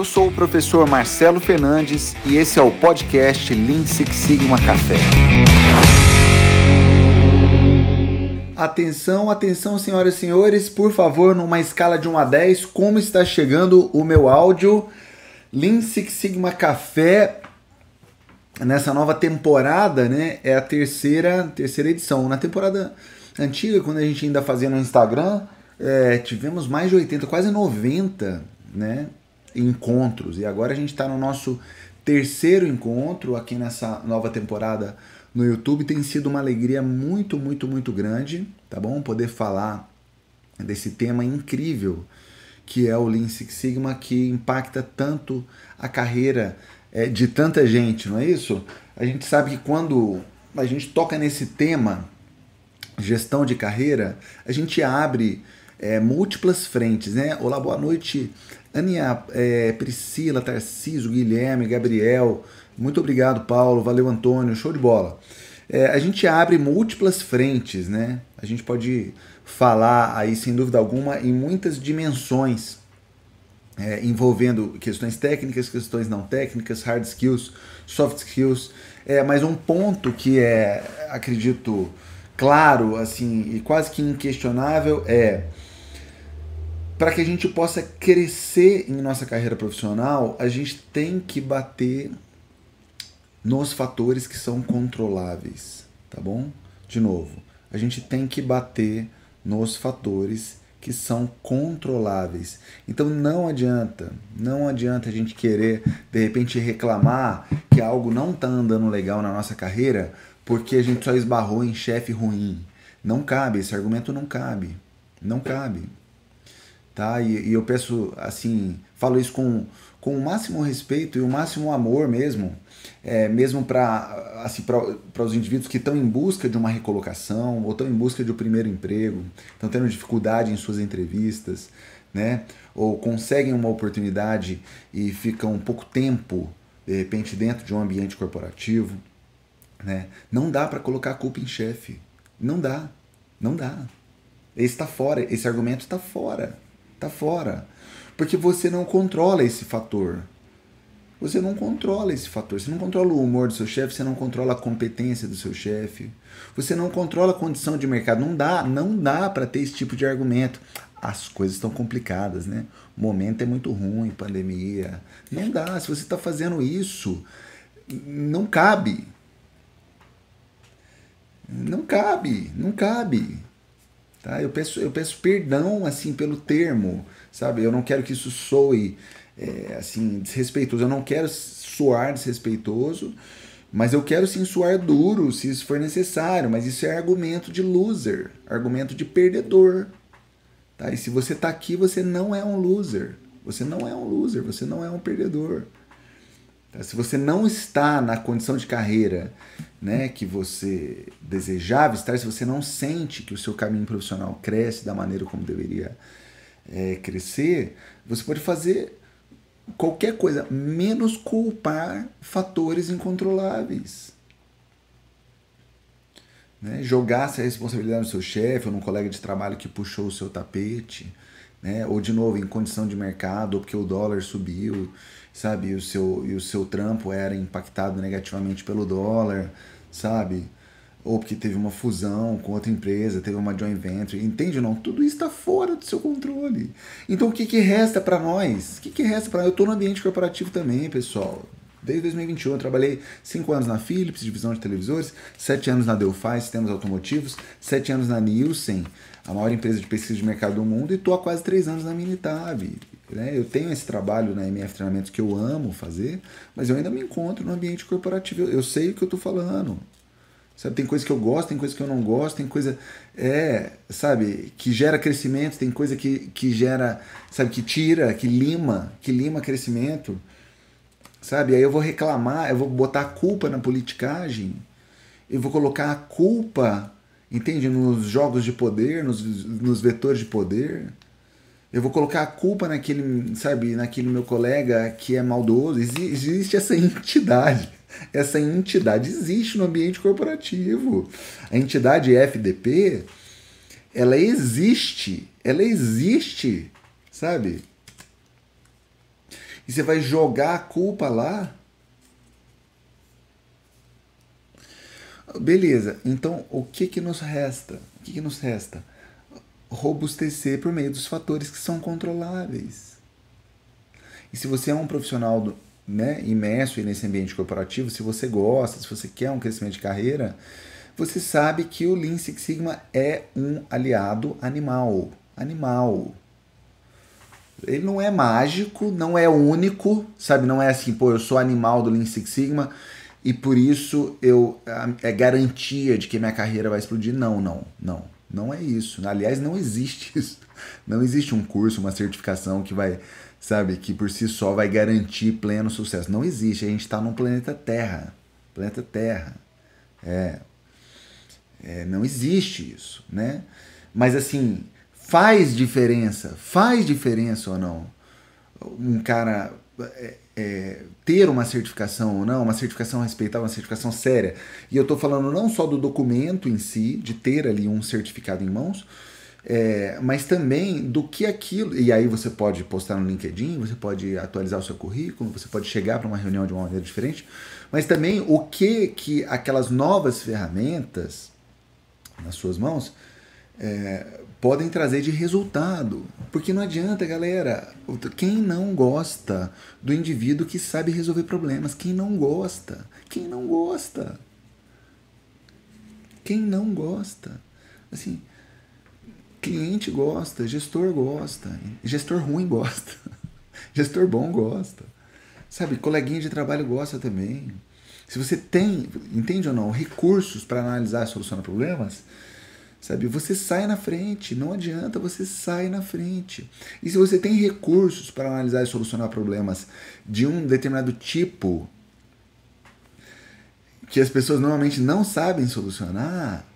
Eu sou o professor Marcelo Fernandes e esse é o podcast Lean Six Sigma Café. Atenção, atenção, senhoras e senhores, por favor, numa escala de 1 a 10, como está chegando o meu áudio Lean Six Sigma Café nessa nova temporada, né? É a terceira, terceira edição. Na temporada antiga, quando a gente ainda fazia no Instagram, é, tivemos mais de 80, quase 90, né? Encontros. E agora a gente está no nosso terceiro encontro aqui nessa nova temporada no YouTube. Tem sido uma alegria muito, muito, muito grande, tá bom? Poder falar desse tema incrível que é o Lean Six Sigma, que impacta tanto a carreira é, de tanta gente, não é isso? A gente sabe que quando a gente toca nesse tema, gestão de carreira, a gente abre é, múltiplas frentes, né? Olá, boa noite, Aninha, é, Priscila, Tarcísio, Guilherme, Gabriel, muito obrigado, Paulo, valeu, Antônio, show de bola. É, a gente abre múltiplas frentes, né? A gente pode falar aí, sem dúvida alguma, em muitas dimensões, é, envolvendo questões técnicas, questões não técnicas, hard skills, soft skills. É, mas um ponto que é, acredito, claro, assim, e quase que inquestionável é para que a gente possa crescer em nossa carreira profissional, a gente tem que bater nos fatores que são controláveis, tá bom? De novo, a gente tem que bater nos fatores que são controláveis. Então não adianta, não adianta a gente querer de repente reclamar que algo não está andando legal na nossa carreira porque a gente só esbarrou em chefe ruim. Não cabe, esse argumento não cabe. Não cabe. Tá? E, e eu peço assim, falo isso com, com o máximo respeito e o máximo amor mesmo é, mesmo para assim, os indivíduos que estão em busca de uma recolocação ou estão em busca de um primeiro emprego, estão tendo dificuldade em suas entrevistas, né? ou conseguem uma oportunidade e ficam um pouco tempo, de repente, dentro de um ambiente corporativo. Né? Não dá para colocar a culpa em chefe. Não dá. Não dá. Esse está fora. Esse argumento está fora. Está fora. Porque você não controla esse fator. Você não controla esse fator. Você não controla o humor do seu chefe, você não controla a competência do seu chefe. Você não controla a condição de mercado. Não dá, não dá para ter esse tipo de argumento. As coisas estão complicadas, né? O momento é muito ruim, pandemia. Não dá. Se você está fazendo isso, não cabe. Não cabe, não cabe. Tá? Eu peço, eu peço perdão assim pelo termo, sabe? Eu não quero que isso soe é, assim, desrespeitoso. Eu não quero soar desrespeitoso, mas eu quero sim soar duro se isso for necessário. Mas isso é argumento de loser, argumento de perdedor. Tá? E se você está aqui, você não é um loser. Você não é um loser, você não é um perdedor. Tá? Se você não está na condição de carreira né, que você desejava estar, se você não sente que o seu caminho profissional cresce da maneira como deveria é, crescer, você pode fazer qualquer coisa, menos culpar fatores incontroláveis. Né? Jogar essa responsabilidade no seu chefe ou no colega de trabalho que puxou o seu tapete, né? ou de novo em condição de mercado, ou porque o dólar subiu, sabe, e o seu, e o seu trampo era impactado negativamente pelo dólar, sabe? ou porque teve uma fusão com outra empresa, teve uma joint venture, entende ou não? Tudo isso está fora do seu controle. Então o que, que resta para nós? O que, que resta para Eu estou no ambiente corporativo também, pessoal. Desde 2021 eu trabalhei 5 anos na Philips, divisão de televisores, 7 anos na Delphi, sistemas automotivos, 7 anos na Nielsen, a maior empresa de pesquisa de mercado do mundo, e estou há quase 3 anos na Minitab. Né? Eu tenho esse trabalho na MF Treinamentos que eu amo fazer, mas eu ainda me encontro no ambiente corporativo. Eu sei o que eu estou falando. Sabe, tem coisa que eu gosto, tem coisa que eu não gosto, tem coisa é, sabe, que gera crescimento, tem coisa que, que gera, sabe, que tira, que lima, que lima crescimento. Sabe? Aí eu vou reclamar, eu vou botar a culpa na politicagem, eu vou colocar a culpa, entende, nos jogos de poder, nos, nos vetores de poder. Eu vou colocar a culpa naquele, sabe, naquele meu colega que é maldoso. Existe essa entidade essa entidade existe no ambiente corporativo. A entidade FDP, ela existe, ela existe, sabe? e você vai jogar a culpa lá. Beleza, então o que que nos resta? O que que nos resta? Robustecer por meio dos fatores que são controláveis. E se você é um profissional do, né, imerso nesse ambiente corporativo, se você gosta, se você quer um crescimento de carreira, você sabe que o Lean Six Sigma é um aliado animal. Animal. Ele não é mágico, não é único, sabe? Não é assim, pô, eu sou animal do Lean Six Sigma e por isso eu é garantia de que minha carreira vai explodir. Não, não, não. Não é isso. Aliás, não existe isso. Não existe um curso, uma certificação que vai, sabe, que por si só vai garantir pleno sucesso. Não existe. A gente está num planeta Terra. Planeta Terra. É, é, não existe isso, né? Mas assim, faz diferença, faz diferença ou não? Um cara é, é, ter uma certificação ou não, uma certificação respeitável, uma certificação séria. E eu estou falando não só do documento em si, de ter ali um certificado em mãos, é, mas também do que aquilo. E aí você pode postar no LinkedIn, você pode atualizar o seu currículo, você pode chegar para uma reunião de uma maneira diferente, mas também o que que aquelas novas ferramentas nas suas mãos é, podem trazer de resultado. Porque não adianta, galera. Quem não gosta do indivíduo que sabe resolver problemas? Quem não gosta? Quem não gosta? Quem não gosta? Assim, cliente gosta, gestor gosta, gestor ruim gosta, gestor bom gosta. Sabe, coleguinha de trabalho gosta também. Se você tem, entende ou não, recursos para analisar e solucionar problemas, Sabe? Você sai na frente, não adianta, você sai na frente. E se você tem recursos para analisar e solucionar problemas de um determinado tipo que as pessoas normalmente não sabem solucionar,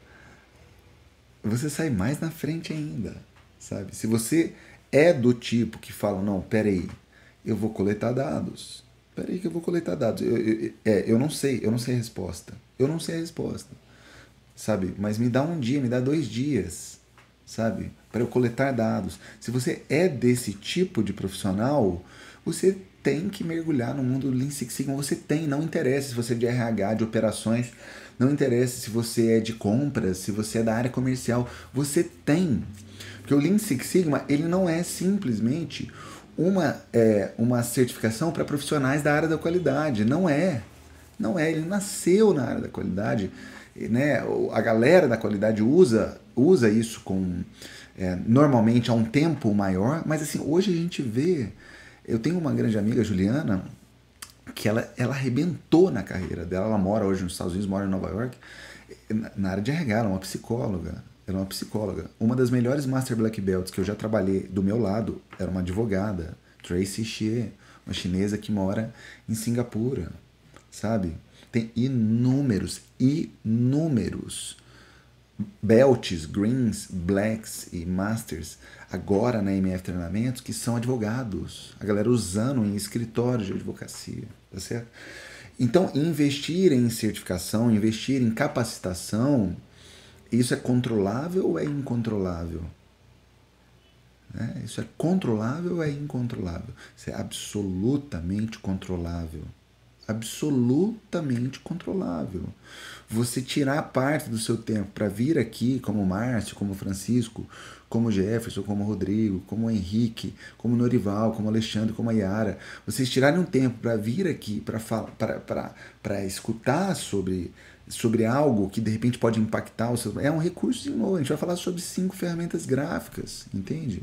você sai mais na frente ainda, sabe? Se você é do tipo que fala, não, peraí, eu vou coletar dados. Peraí que eu vou coletar dados. Eu, eu, é, eu não sei, eu não sei a resposta. Eu não sei a resposta sabe? Mas me dá um dia, me dá dois dias, sabe? Para eu coletar dados. Se você é desse tipo de profissional, você tem que mergulhar no mundo do Lean Six Sigma. Você tem, não interessa se você é de RH, de operações, não interessa se você é de compras, se você é da área comercial, você tem. Porque o Lean Six Sigma, ele não é simplesmente uma, é, uma certificação para profissionais da área da qualidade. Não é. Não é. Ele nasceu na área da qualidade né, a galera da qualidade usa, usa isso com é, normalmente há um tempo maior, mas assim, hoje a gente vê. Eu tenho uma grande amiga, Juliana, que ela, ela arrebentou na carreira dela. Ela mora hoje nos Estados Unidos, mora em Nova York, na área de RH, ela é uma psicóloga. Ela é uma psicóloga. Uma das melhores Master Black Belts que eu já trabalhei do meu lado era uma advogada, Tracy Xie, uma chinesa que mora em Singapura, sabe? Tem inúmeros, inúmeros belts, greens, blacks e masters agora na MF Treinamentos que são advogados. A galera usando em escritórios de advocacia, tá certo? Então, investir em certificação, investir em capacitação, isso é controlável ou é incontrolável? É, isso é controlável ou é incontrolável? Isso é absolutamente controlável absolutamente controlável. Você tirar parte do seu tempo para vir aqui, como Márcio, como Francisco, como Jefferson, como Rodrigo, como Henrique, como Norival, como Alexandre, como Yara, vocês tirarem um tempo para vir aqui, para escutar sobre, sobre algo que de repente pode impactar o seu. É um recurso de novo. A gente vai falar sobre cinco ferramentas gráficas, entende?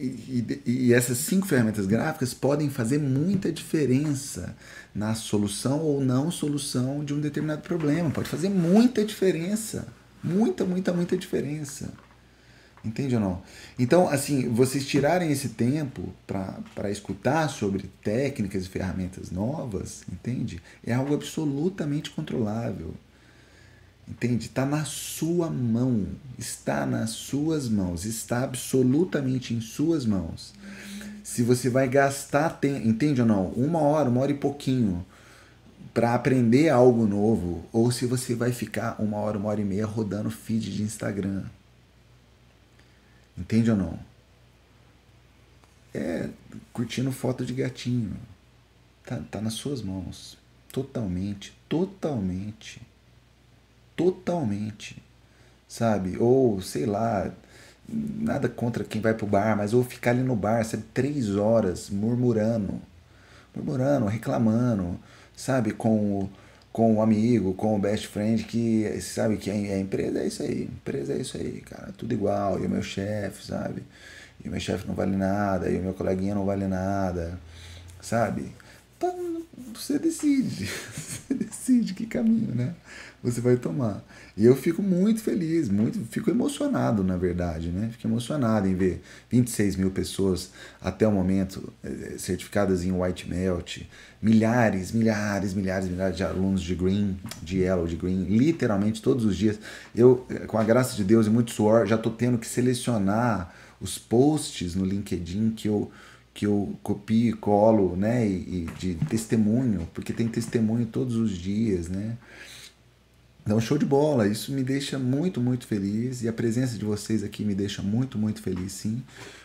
E, e, essas cinco ferramentas gráficas podem fazer muita diferença na solução ou não solução de um determinado problema. Pode fazer muita diferença. Muita, muita, muita diferença. Entende ou não? Então, assim, vocês tirarem esse tempo para escutar sobre técnicas e ferramentas novas, entende? É algo absolutamente controlável. Entende? Está na sua mão. Está nas suas mãos. Está absolutamente em suas mãos. Se você vai gastar entende ou não? Uma hora, uma hora e pouquinho para aprender algo novo, ou se você vai ficar uma hora, uma hora e meia rodando feed de Instagram. Entende ou não? É, curtindo foto de gatinho. Tá, tá nas suas mãos. Totalmente, totalmente. Totalmente. Sabe? Ou, sei lá, nada contra quem vai pro bar, mas ou ficar ali no bar, sabe, três horas murmurando, murmurando, reclamando, sabe, com o, com o amigo, com o best friend, que sabe que a, a empresa é isso aí, empresa é isso aí, cara, tudo igual, e o meu chefe, sabe, e o meu chefe não vale nada, e o meu coleguinha não vale nada, sabe? Então, você decide, você decide que caminho, né? Você vai tomar. E eu fico muito feliz, muito, fico emocionado, na verdade, né? Fico emocionado em ver 26 mil pessoas até o momento eh, certificadas em White Melt, milhares, milhares, milhares, milhares de alunos de Green, de Yellow, de Green, literalmente todos os dias. Eu, eh, com a graça de Deus e muito suor, já estou tendo que selecionar os posts no LinkedIn que eu que eu copio e colo, né, e, e de testemunho, porque tem testemunho todos os dias, né? Então, show de bola. Isso me deixa muito, muito feliz. E a presença de vocês aqui me deixa muito, muito feliz, sim.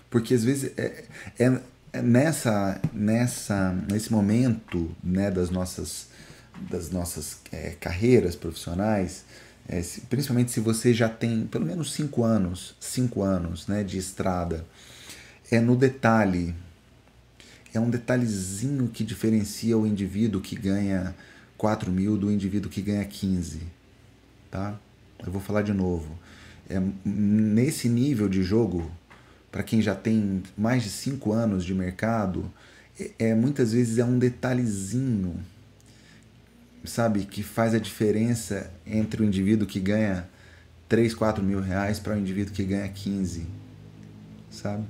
Porque às vezes é, é, é nessa, nessa, nesse momento né, das nossas, das nossas é, carreiras profissionais, é, se, principalmente se você já tem pelo menos cinco anos, cinco anos né, de estrada, é no detalhe. É um detalhezinho que diferencia o indivíduo que ganha 4 mil do indivíduo que ganha 15 tá? Eu vou falar de novo. É, nesse nível de jogo, para quem já tem mais de cinco anos de mercado, é, é, muitas vezes é um detalhezinho, sabe, que faz a diferença entre o indivíduo que ganha 3, 4 mil reais para o indivíduo que ganha 15, sabe?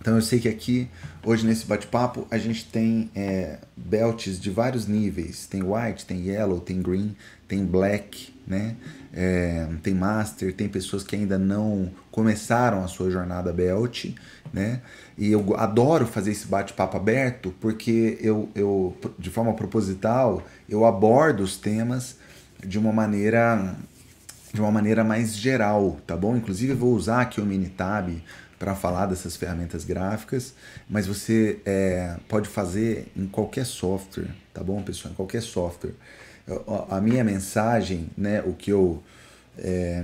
Então eu sei que aqui, hoje nesse bate-papo, a gente tem é, belts de vários níveis. Tem white, tem yellow, tem green, tem black, né? É, tem master, tem pessoas que ainda não começaram a sua jornada belt, né? E eu adoro fazer esse bate-papo aberto porque eu, eu, de forma proposital, eu abordo os temas de uma maneira de uma maneira mais geral, tá bom? Inclusive eu vou usar aqui o Minitab para falar dessas ferramentas gráficas, mas você é, pode fazer em qualquer software, tá bom, pessoal? Em qualquer software. A minha mensagem, né, o que eu, é,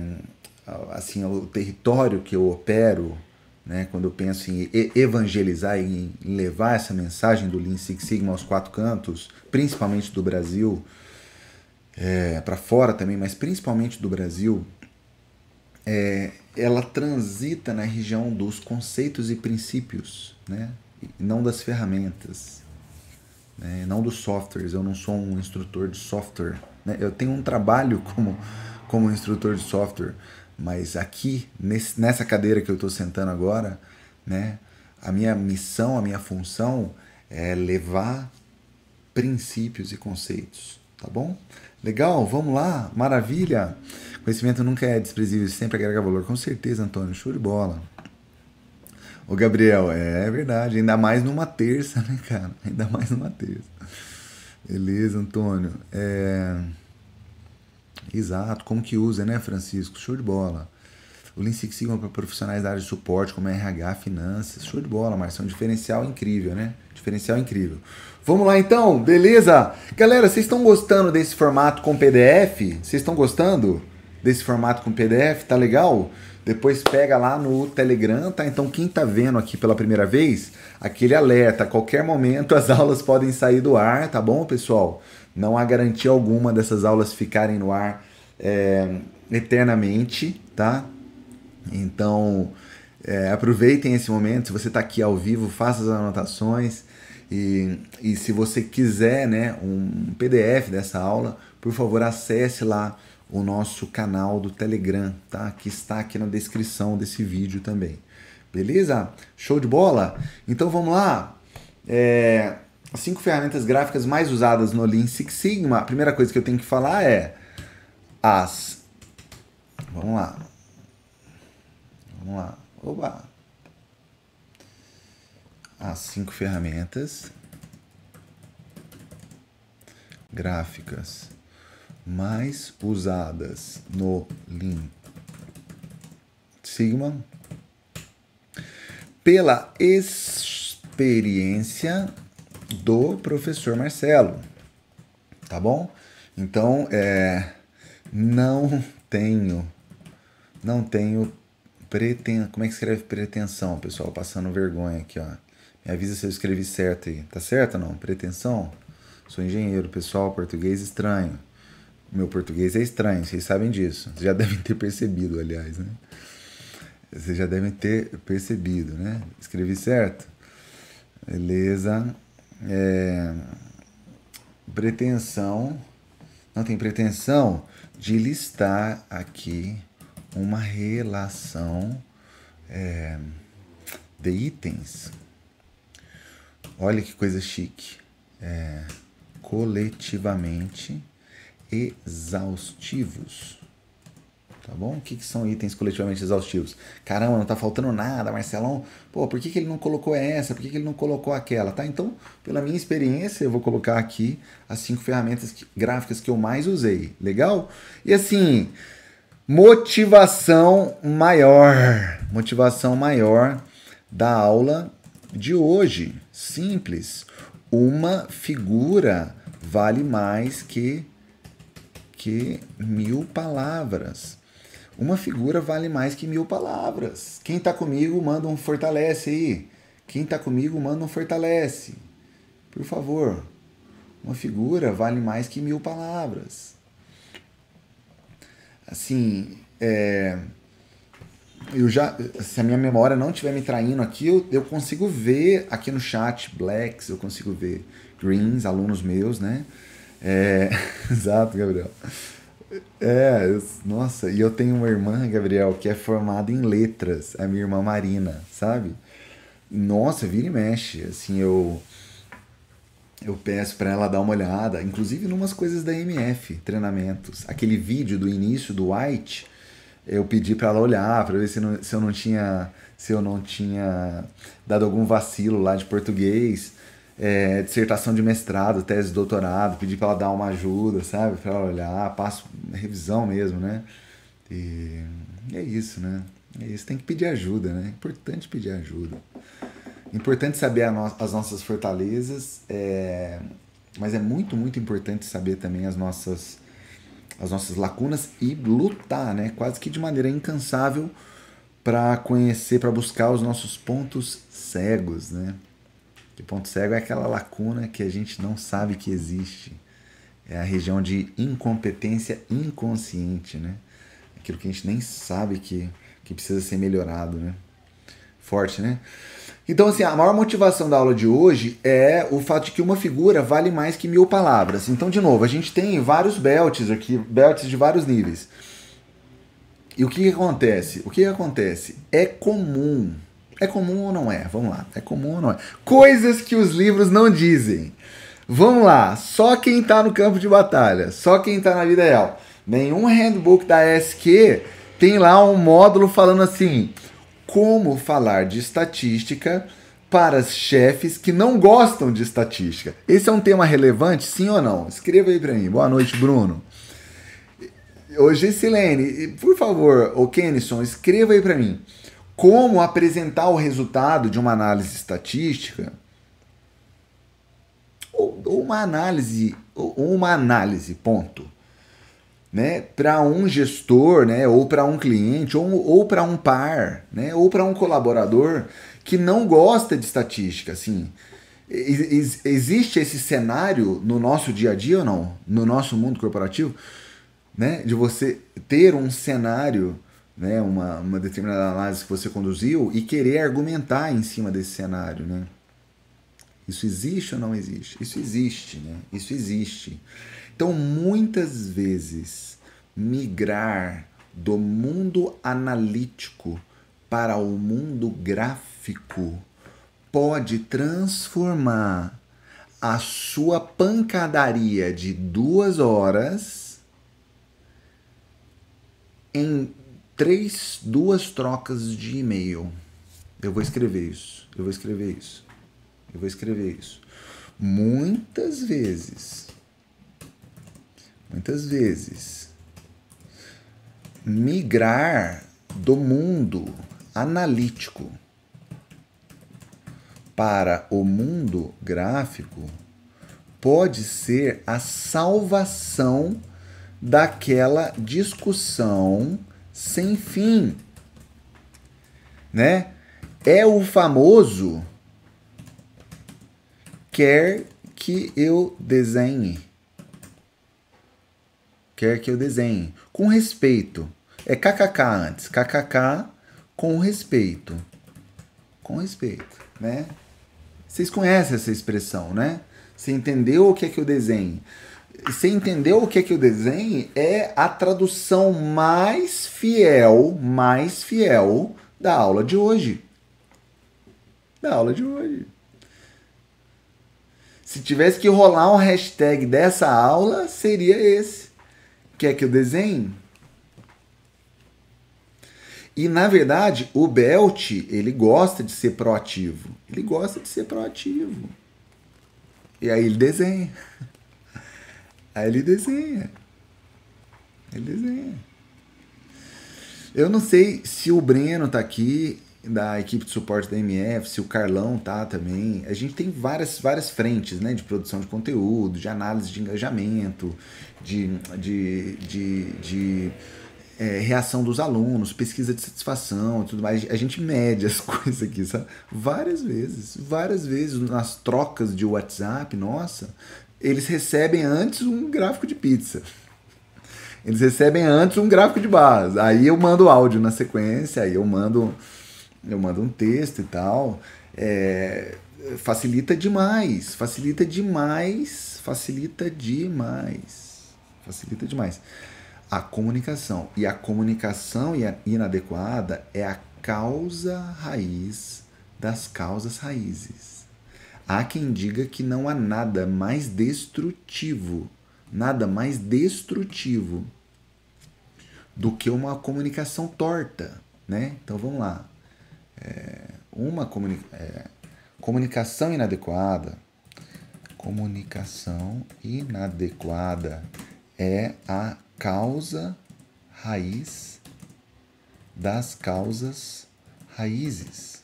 assim, o território que eu opero, né, quando eu penso em evangelizar e em levar essa mensagem do Lean Six Sigma aos quatro cantos, principalmente do Brasil, é, para fora também, mas principalmente do Brasil, é, ela transita na região dos conceitos e princípios, né? não das ferramentas, né? não dos softwares. Eu não sou um instrutor de software. Né? Eu tenho um trabalho como, como instrutor de software, mas aqui, nesse, nessa cadeira que eu estou sentando agora, né? a minha missão, a minha função é levar princípios e conceitos, tá bom? Legal, vamos lá, maravilha! Conhecimento nunca é desprezível, sempre agrega valor. Com certeza, Antônio, show de bola. Ô, Gabriel, é verdade, ainda mais numa terça, né, cara? Ainda mais numa terça. Beleza, Antônio. É... Exato, como que usa, né, Francisco? Show de bola. O Lean Six Sigma para profissionais da área de suporte, como RH, finanças. Show de bola, Marcio. É um diferencial incrível, né? Diferencial incrível. Vamos lá então, beleza? Galera, vocês estão gostando desse formato com PDF? Vocês estão gostando? desse formato com PDF, tá legal? Depois pega lá no Telegram, tá? Então quem tá vendo aqui pela primeira vez, aquele alerta, a qualquer momento as aulas podem sair do ar, tá bom, pessoal? Não há garantia alguma dessas aulas ficarem no ar é, eternamente, tá? Então é, aproveitem esse momento. Se você está aqui ao vivo, faça as anotações. E, e se você quiser né, um PDF dessa aula, por favor, acesse lá o nosso canal do Telegram, tá? Que está aqui na descrição desse vídeo também. Beleza? Show de bola? Então vamos lá. É, as cinco ferramentas gráficas mais usadas no Lean Six Sigma. A primeira coisa que eu tenho que falar é as. Vamos lá. Vamos lá. Oba! As cinco ferramentas gráficas mais usadas no Lean Sigma. pela experiência do professor Marcelo. Tá bom? Então, é, não tenho, não tenho pretensão. Como é que escreve pretensão, pessoal? Passando vergonha aqui, ó. Me avisa se eu escrevi certo aí. Tá certo ou não? Pretensão? Sou engenheiro, pessoal, português estranho. Meu português é estranho, vocês sabem disso. Vocês já devem ter percebido, aliás, né? Vocês já devem ter percebido, né? Escrevi certo? Beleza. É... Pretensão. Não tem pretensão de listar aqui uma relação é, de itens. Olha que coisa chique. É, coletivamente exaustivos. Tá bom? O que, que são itens coletivamente exaustivos? Caramba, não tá faltando nada, Marcelão. Pô, por que, que ele não colocou essa? Por que, que ele não colocou aquela? Tá? Então, pela minha experiência, eu vou colocar aqui as cinco ferramentas gráficas que eu mais usei. Legal? E assim, motivação maior. Motivação maior da aula de hoje. Simples. Uma figura vale mais que que mil palavras. Uma figura vale mais que mil palavras. Quem está comigo, manda um fortalece aí. Quem está comigo, manda um fortalece. Por favor. Uma figura vale mais que mil palavras. Assim, é, eu já, se a minha memória não estiver me traindo aqui, eu, eu consigo ver aqui no chat blacks, eu consigo ver greens, alunos meus, né? É, exato, Gabriel. É, nossa, e eu tenho uma irmã, Gabriel, que é formada em letras, a minha irmã Marina, sabe? Nossa, vira e mexe, assim, eu eu peço para ela dar uma olhada, inclusive numas coisas da MF, treinamentos. Aquele vídeo do início do White, eu pedi para ela olhar, para ver se, não, se eu não tinha se eu não tinha dado algum vacilo lá de português é, dissertação de mestrado, tese de doutorado, pedir para ela dar uma ajuda, sabe? Para ela olhar, passo revisão mesmo, né? E é isso, né? É isso, tem que pedir ajuda, né? Importante pedir ajuda. Importante saber no as nossas fortalezas, é, mas é muito, muito importante saber também as nossas, as nossas lacunas e lutar, né? Quase que de maneira incansável para conhecer, para buscar os nossos pontos cegos, né? Que ponto cego é aquela lacuna que a gente não sabe que existe. É a região de incompetência inconsciente, né? Aquilo que a gente nem sabe que, que precisa ser melhorado, né? Forte, né? Então, assim, a maior motivação da aula de hoje é o fato de que uma figura vale mais que mil palavras. Então, de novo, a gente tem vários belts aqui, belts de vários níveis. E o que, que acontece? O que, que acontece? É comum é comum ou não é? Vamos lá. É comum ou não é? Coisas que os livros não dizem. Vamos lá. Só quem está no campo de batalha, só quem está na vida real. Nenhum handbook da SQ tem lá um módulo falando assim: como falar de estatística para chefes que não gostam de estatística. Esse é um tema relevante, sim ou não? Escreva aí para mim. Boa noite, Bruno. Ô, Gessilene, por favor, o Kenison, escreva aí para mim como apresentar o resultado de uma análise estatística ou uma análise ou uma análise ponto né para um gestor né ou para um cliente ou, ou para um par né ou para um colaborador que não gosta de estatística assim existe esse cenário no nosso dia a dia ou não no nosso mundo corporativo né de você ter um cenário né, uma, uma determinada análise que você conduziu e querer argumentar em cima desse cenário, né? Isso existe ou não existe? Isso existe, né? Isso existe. Então, muitas vezes, migrar do mundo analítico para o mundo gráfico pode transformar a sua pancadaria de duas horas em três, duas trocas de e-mail. Eu vou escrever isso. Eu vou escrever isso. Eu vou escrever isso. Muitas vezes, muitas vezes, migrar do mundo analítico para o mundo gráfico pode ser a salvação daquela discussão sem fim, né? É o famoso quer que eu desenhe. Quer que eu desenhe com respeito. É kkk antes, kkk com respeito. Com respeito, né? Vocês conhecem essa expressão, né? Você entendeu o que é que eu desenhe? Você entendeu o que é que eu desenhe? É a tradução mais fiel, mais fiel da aula de hoje. Da aula de hoje. Se tivesse que rolar um hashtag dessa aula, seria esse. Quer que eu desenhe? E na verdade, o Belt, ele gosta de ser proativo. Ele gosta de ser proativo. E aí ele desenha. Aí ele desenha. Ele desenha. Eu não sei se o Breno tá aqui, da equipe de suporte da MF, se o Carlão tá também. A gente tem várias, várias frentes, né? De produção de conteúdo, de análise de engajamento, de, de, de, de é, reação dos alunos, pesquisa de satisfação e tudo mais. A gente mede as coisas aqui, sabe? Várias vezes, várias vezes nas trocas de WhatsApp, nossa, eles recebem antes um gráfico de pizza. Eles recebem antes um gráfico de barras. Aí eu mando áudio na sequência, aí eu mando, eu mando um texto e tal. É, facilita demais, facilita demais, facilita demais, facilita demais a comunicação. E a comunicação inadequada é a causa raiz das causas raízes. Há quem diga que não há nada mais destrutivo, nada mais destrutivo do que uma comunicação torta, né? Então vamos lá. É, uma comuni é, comunicação inadequada, comunicação inadequada é a causa raiz das causas raízes,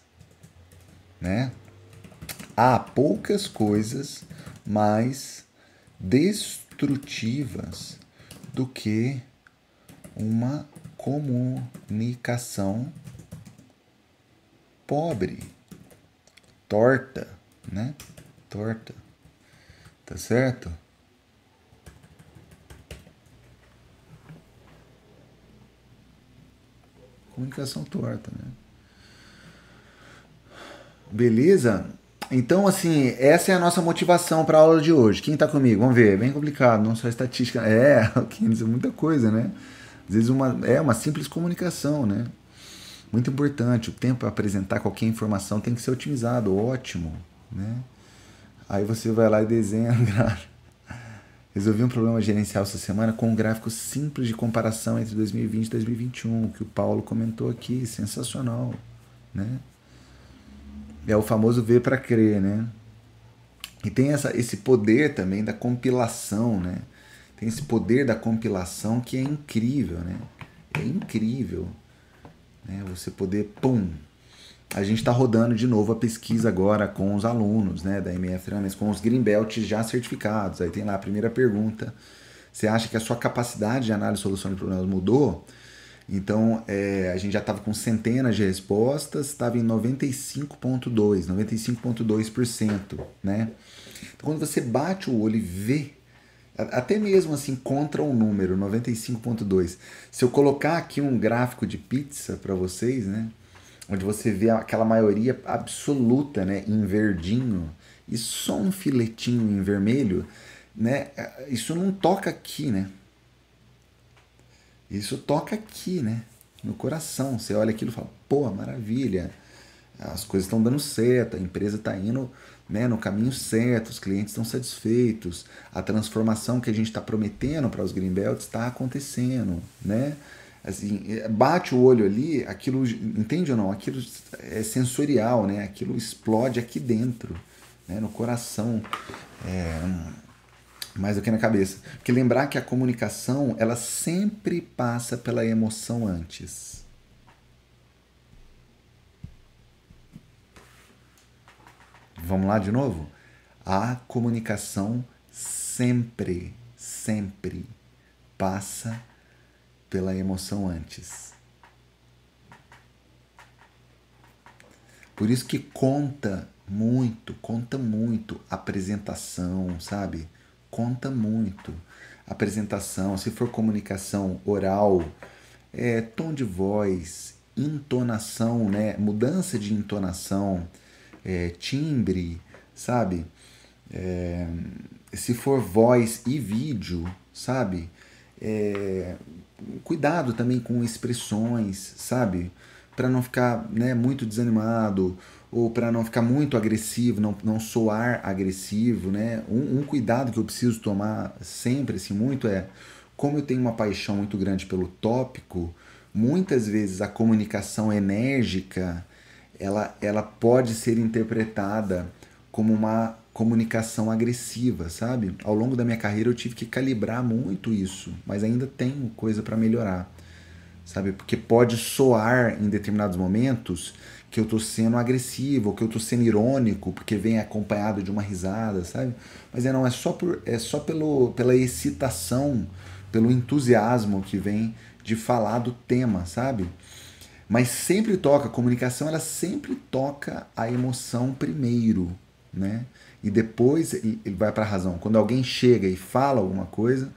né? Há poucas coisas mais destrutivas do que uma comunicação pobre, torta, né? Torta. Tá certo? Comunicação torta, né? Beleza? Então, assim, essa é a nossa motivação para a aula de hoje. Quem está comigo? Vamos ver, é bem complicado, não só estatística. É, é muita coisa, né? Às vezes uma, é uma simples comunicação, né? Muito importante. O tempo para apresentar qualquer informação tem que ser otimizado, ótimo, né? Aí você vai lá e desenha, Resolvi um problema gerencial essa semana com um gráfico simples de comparação entre 2020 e 2021, que o Paulo comentou aqui, sensacional, né? É o famoso ver para crer, né? E tem essa, esse poder também da compilação, né? Tem esse poder da compilação que é incrível, né? É incrível, né? Você poder, pum, a gente está rodando de novo a pesquisa agora com os alunos né, da MF Treinamentos, com os Greenbelt já certificados. Aí tem lá a primeira pergunta. Você acha que a sua capacidade de análise e solução de problemas mudou? Então, é, a gente já estava com centenas de respostas, estava em 95,2%, 95,2%, né? Então, quando você bate o olho e vê, até mesmo assim, contra o número, 95,2%, se eu colocar aqui um gráfico de pizza para vocês, né? onde você vê aquela maioria absoluta né, em verdinho e só um filetinho em vermelho, né, isso não toca aqui, né? Isso toca aqui, né? No coração. Você olha aquilo e fala, pô, maravilha, as coisas estão dando certo, a empresa está indo né, no caminho certo, os clientes estão satisfeitos, a transformação que a gente está prometendo para os Greenbelts está acontecendo, né? assim, bate o olho ali, aquilo, entende ou não? Aquilo é sensorial, né? Aquilo explode aqui dentro, né? no coração, é, mais do que na cabeça. Porque lembrar que a comunicação, ela sempre passa pela emoção antes. Vamos lá de novo? A comunicação sempre, sempre passa pela emoção antes. Por isso que conta muito, conta muito a apresentação, sabe? Conta muito a apresentação, se for comunicação oral, é, tom de voz, entonação, né? Mudança de entonação, é, timbre, sabe? É, se for voz e vídeo, sabe? É, cuidado também com expressões, sabe? Para não ficar né, muito desanimado ou para não ficar muito agressivo, não, não soar agressivo, né? Um, um, cuidado que eu preciso tomar sempre, assim, muito é como eu tenho uma paixão muito grande pelo tópico, muitas vezes a comunicação enérgica ela, ela pode ser interpretada como uma comunicação agressiva, sabe? Ao longo da minha carreira eu tive que calibrar muito isso, mas ainda tenho coisa para melhorar, sabe? Porque pode soar em determinados momentos que eu tô sendo agressivo, que eu tô sendo irônico, porque vem acompanhado de uma risada, sabe? Mas é não, é só por é só pelo pela excitação, pelo entusiasmo que vem de falar do tema, sabe? Mas sempre toca, a comunicação ela sempre toca a emoção primeiro, né? E depois ele vai para a razão. Quando alguém chega e fala alguma coisa,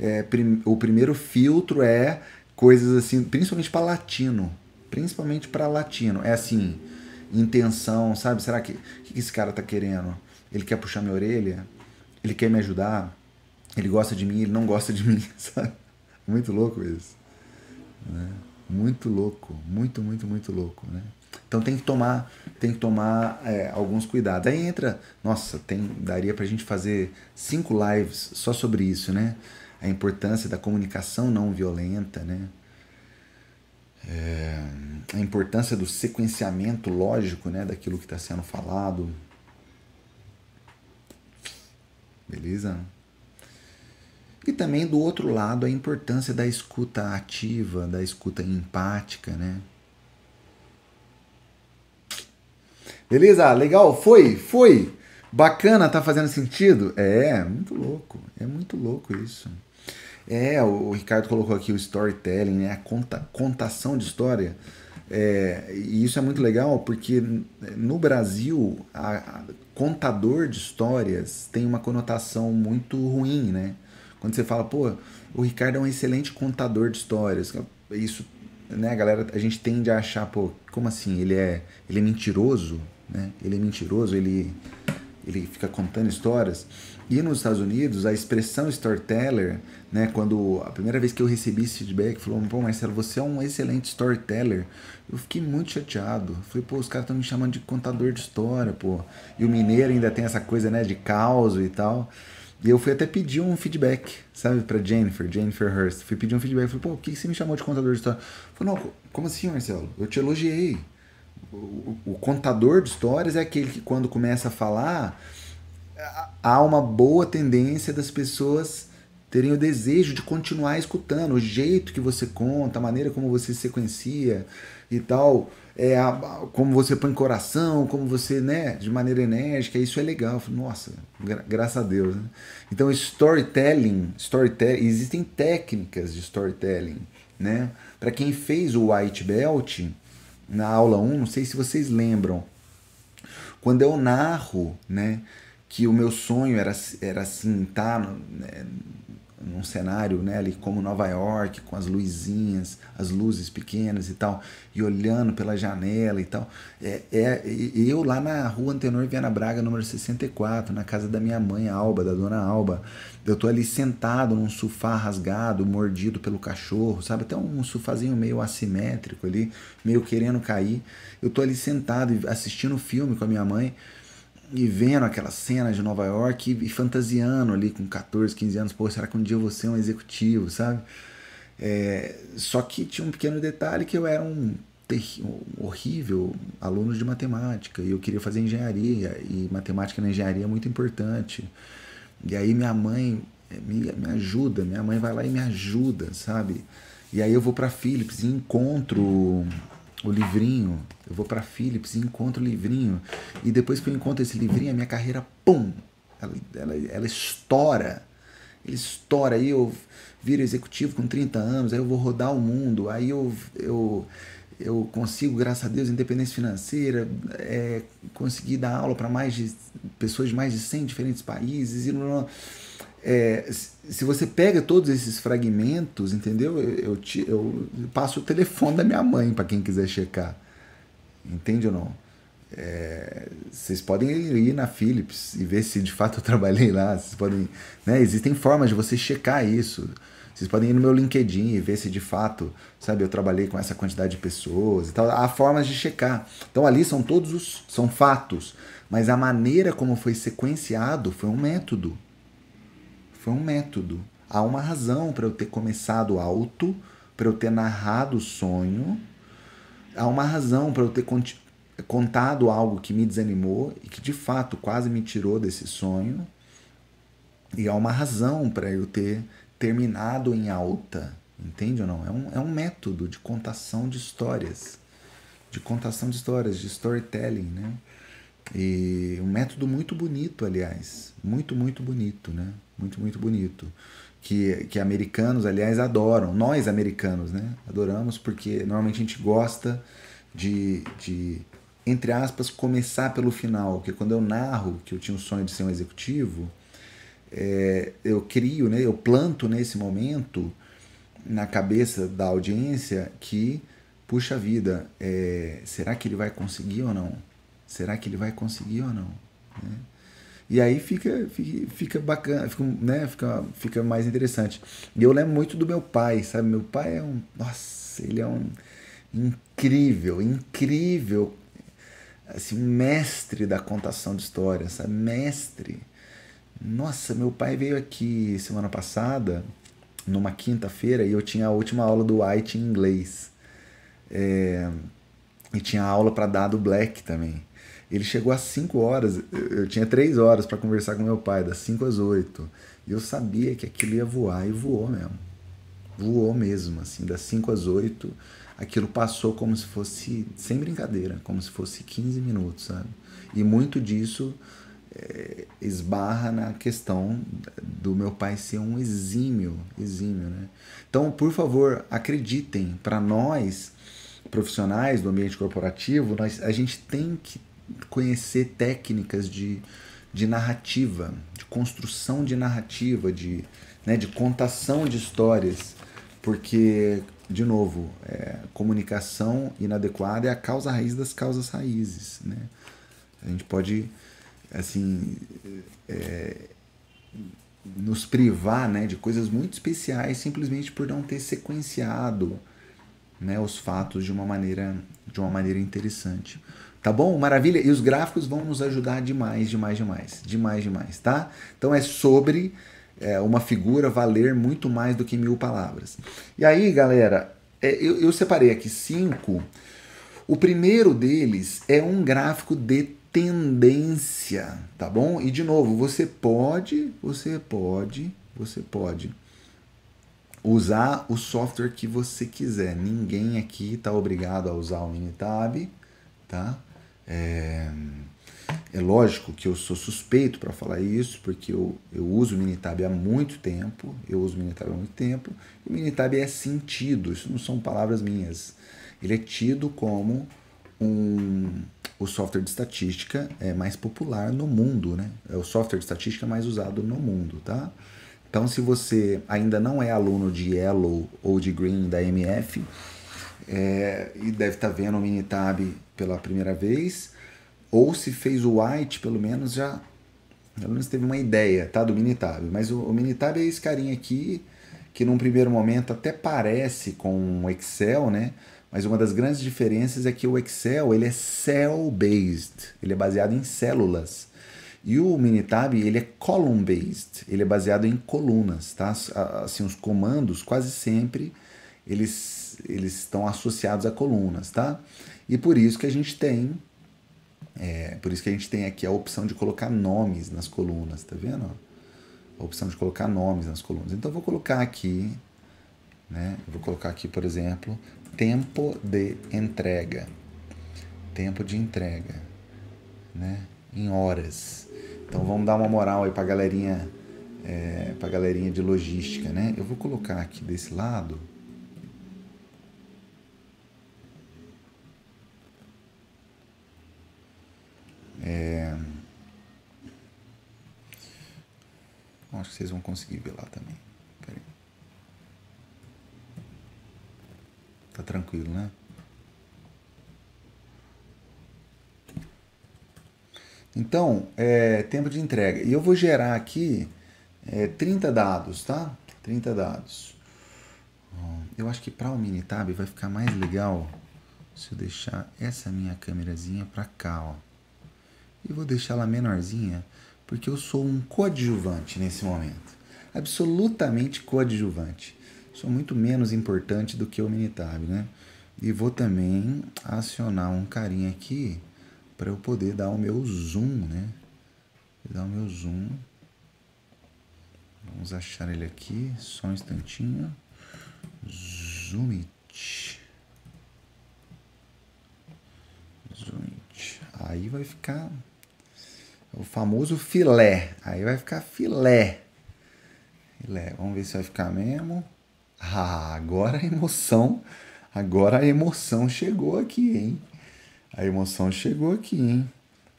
é, prim, o primeiro filtro é coisas assim, principalmente para latino, principalmente para latino. É assim, intenção, sabe? Será que que esse cara tá querendo? Ele quer puxar minha orelha? Ele quer me ajudar? Ele gosta de mim? Ele não gosta de mim? Sabe? Muito louco isso. Né? Muito louco, muito, muito, muito louco, né? Então tem que tomar, tem que tomar é, alguns cuidados. Aí entra, nossa, tem, daria para a gente fazer cinco lives só sobre isso, né? A importância da comunicação não violenta, né? É, a importância do sequenciamento lógico, né, daquilo que está sendo falado. Beleza? E também do outro lado a importância da escuta ativa, da escuta empática, né? Beleza? Legal? Foi? Foi? Bacana? Tá fazendo sentido? É, muito louco. É muito louco isso. É, o Ricardo colocou aqui o storytelling, né? A conta, contação de história. É, e isso é muito legal porque no Brasil, a, a, contador de histórias tem uma conotação muito ruim, né? Quando você fala, pô, o Ricardo é um excelente contador de histórias. Isso, né, galera, a gente tende a achar, pô, como assim? Ele é, ele é mentiroso, né? Ele é mentiroso, ele, ele fica contando histórias. E nos Estados Unidos, a expressão storyteller, né, quando a primeira vez que eu recebi esse feedback, falou: pô, Marcelo, você é um excelente storyteller. Eu fiquei muito chateado. Falei, pô, os caras estão me chamando de contador de história, pô. E o mineiro ainda tem essa coisa, né, de caos e tal. E eu fui até pedir um feedback, sabe, pra Jennifer, Jennifer Hurst. Fui pedir um feedback. Falei, pô, por que você me chamou de contador de história? Falei, não, como assim, Marcelo? Eu te elogiei. O, o, contador de histórias é aquele que, quando começa a falar, há uma boa tendência das pessoas terem o desejo de continuar escutando, o jeito que você conta, a maneira como você sequencia e tal é, como você põe coração, como você, né, de maneira enérgica, isso é legal. Nossa, gra graças a Deus. Né? Então, storytelling, storytelling, existem técnicas de storytelling, né? Para quem fez o White Belt na aula 1, não sei se vocês lembram, quando eu narro, né, que o meu sonho era, era assim, tá, né, num cenário né, ali como Nova York, com as luzinhas, as luzes pequenas e tal, e olhando pela janela e tal. É, é, eu lá na rua Antenor Viana Braga, número 64, na casa da minha mãe Alba, da dona Alba. Eu tô ali sentado num sofá rasgado, mordido pelo cachorro, sabe? Até um sofazinho meio assimétrico ali, meio querendo cair. Eu tô ali sentado assistindo filme com a minha mãe e vendo aquela cena de Nova York e, e, fantasiando ali com 14, 15 anos, pô, será que um dia eu vou ser um executivo, sabe? É, só que tinha um pequeno detalhe que eu era um, um horrível aluno de matemática e eu queria fazer engenharia e matemática na engenharia é muito importante. E aí minha mãe é, me, me ajuda, minha mãe vai lá e me ajuda, sabe? E aí eu vou para Philips e encontro o livrinho, eu vou para Philips e encontro o livrinho. E depois que eu encontro esse livrinho, a minha carreira, pum, ela, ela, ela estoura. Estoura. Aí eu viro executivo com 30 anos, aí eu vou rodar o mundo, aí eu, eu, eu consigo, graças a Deus, independência financeira, é, conseguir dar aula para mais de pessoas de mais de 100 diferentes países. E é, se você pega todos esses fragmentos, entendeu? Eu, eu, eu passo o telefone da minha mãe para quem quiser checar. Entende ou não? É, vocês podem ir na Philips e ver se de fato eu trabalhei lá. Vocês podem, né, existem formas de você checar isso. Vocês podem ir no meu LinkedIn e ver se de fato, sabe, eu trabalhei com essa quantidade de pessoas e tal. Há formas de checar. Então ali são todos os são fatos, mas a maneira como foi sequenciado foi um método. Foi um método. Há uma razão para eu ter começado alto, para eu ter narrado o sonho. Há uma razão para eu ter contado algo que me desanimou e que de fato quase me tirou desse sonho. E há uma razão para eu ter terminado em alta. Entende ou não? É um, é um método de contação de histórias. De contação de histórias, de storytelling, né? E um método muito bonito, aliás. Muito, muito bonito, né? Muito, muito bonito. Que, que americanos, aliás, adoram. Nós, americanos, né? Adoramos porque normalmente a gente gosta de, de entre aspas, começar pelo final. Porque quando eu narro que eu tinha o sonho de ser um executivo, é, eu crio, né? Eu planto nesse momento na cabeça da audiência que, puxa vida, é, será que ele vai conseguir ou não? Será que ele vai conseguir ou não? Né? E aí fica, fica, fica bacana, fica, né, fica, fica mais interessante. E eu lembro muito do meu pai, sabe? Meu pai é um. Nossa, ele é um incrível, incrível, assim, mestre da contação de histórias, sabe? Mestre. Nossa, meu pai veio aqui semana passada, numa quinta-feira, e eu tinha a última aula do White em inglês. É, e tinha aula para dar do Black também. Ele chegou às 5 horas, eu tinha 3 horas para conversar com meu pai, das 5 às 8. E eu sabia que aquilo ia voar e voou mesmo. Voou mesmo, assim, das 5 às 8, aquilo passou como se fosse, sem brincadeira, como se fosse 15 minutos, sabe? E muito disso é, esbarra na questão do meu pai ser um exímio, exímio, né? Então, por favor, acreditem, para nós profissionais do ambiente corporativo, nós, a gente tem que conhecer técnicas de, de narrativa, de construção de narrativa, de, né, de contação de histórias, porque, de novo, é, comunicação inadequada é a causa raiz das causas raízes. Né? A gente pode, assim, é, nos privar né, de coisas muito especiais simplesmente por não ter sequenciado né, os fatos de uma maneira, de uma maneira interessante. Tá bom? Maravilha. E os gráficos vão nos ajudar demais, demais, demais. Demais, demais, tá? Então é sobre é, uma figura valer muito mais do que mil palavras. E aí, galera, é, eu, eu separei aqui cinco. O primeiro deles é um gráfico de tendência, tá bom? E de novo, você pode, você pode, você pode usar o software que você quiser. Ninguém aqui está obrigado a usar o Minitab, tá? É, é lógico que eu sou suspeito para falar isso, porque eu, eu uso o Minitab há muito tempo, eu uso o Minitab há muito tempo, e o Minitab é sentido, isso não são palavras minhas. Ele é tido como um, o software de estatística é mais popular no mundo, né? É o software de estatística mais usado no mundo, tá? Então, se você ainda não é aluno de Yellow ou de Green da MF, é, e deve estar tá vendo o Minitab pela primeira vez, ou se fez o White, pelo menos já pelo menos teve uma ideia tá, do Minitab. Mas o, o Minitab é esse carinha aqui, que num primeiro momento até parece com o Excel, né? Mas uma das grandes diferenças é que o Excel ele é cell-based, ele é baseado em células. E o Minitab ele é column-based, ele é baseado em colunas, tá? Assim, os comandos quase sempre eles, eles estão associados a colunas, tá? E por isso que a gente tem é, por isso que a gente tem aqui a opção de colocar nomes nas colunas, tá vendo? A opção de colocar nomes nas colunas. Então eu vou colocar aqui, né? Eu vou colocar aqui, por exemplo, tempo de entrega. Tempo de entrega, né? Em horas. Então vamos dar uma moral aí pra galerinha, é, pra galerinha de logística, né? Eu vou colocar aqui desse lado. É... Acho que vocês vão conseguir ver lá também. Tá tranquilo, né? Então, é tempo de entrega. E eu vou gerar aqui é, 30 dados, tá? 30 dados. Eu acho que para o Minitab vai ficar mais legal se eu deixar essa minha câmerazinha para cá, ó. E vou deixar ela menorzinha, porque eu sou um coadjuvante nesse momento. Absolutamente coadjuvante. Sou muito menos importante do que o Minitab, né? E vou também acionar um carinha aqui para eu poder dar o meu zoom, né? Vou dar o meu zoom. Vamos achar ele aqui, só um instantinho. Zoom it. Zoom it. Aí vai ficar o famoso filé. Aí vai ficar filé. Filé. Vamos ver se vai ficar mesmo. Ah, agora a emoção, agora a emoção chegou aqui, hein? A emoção chegou aqui, hein?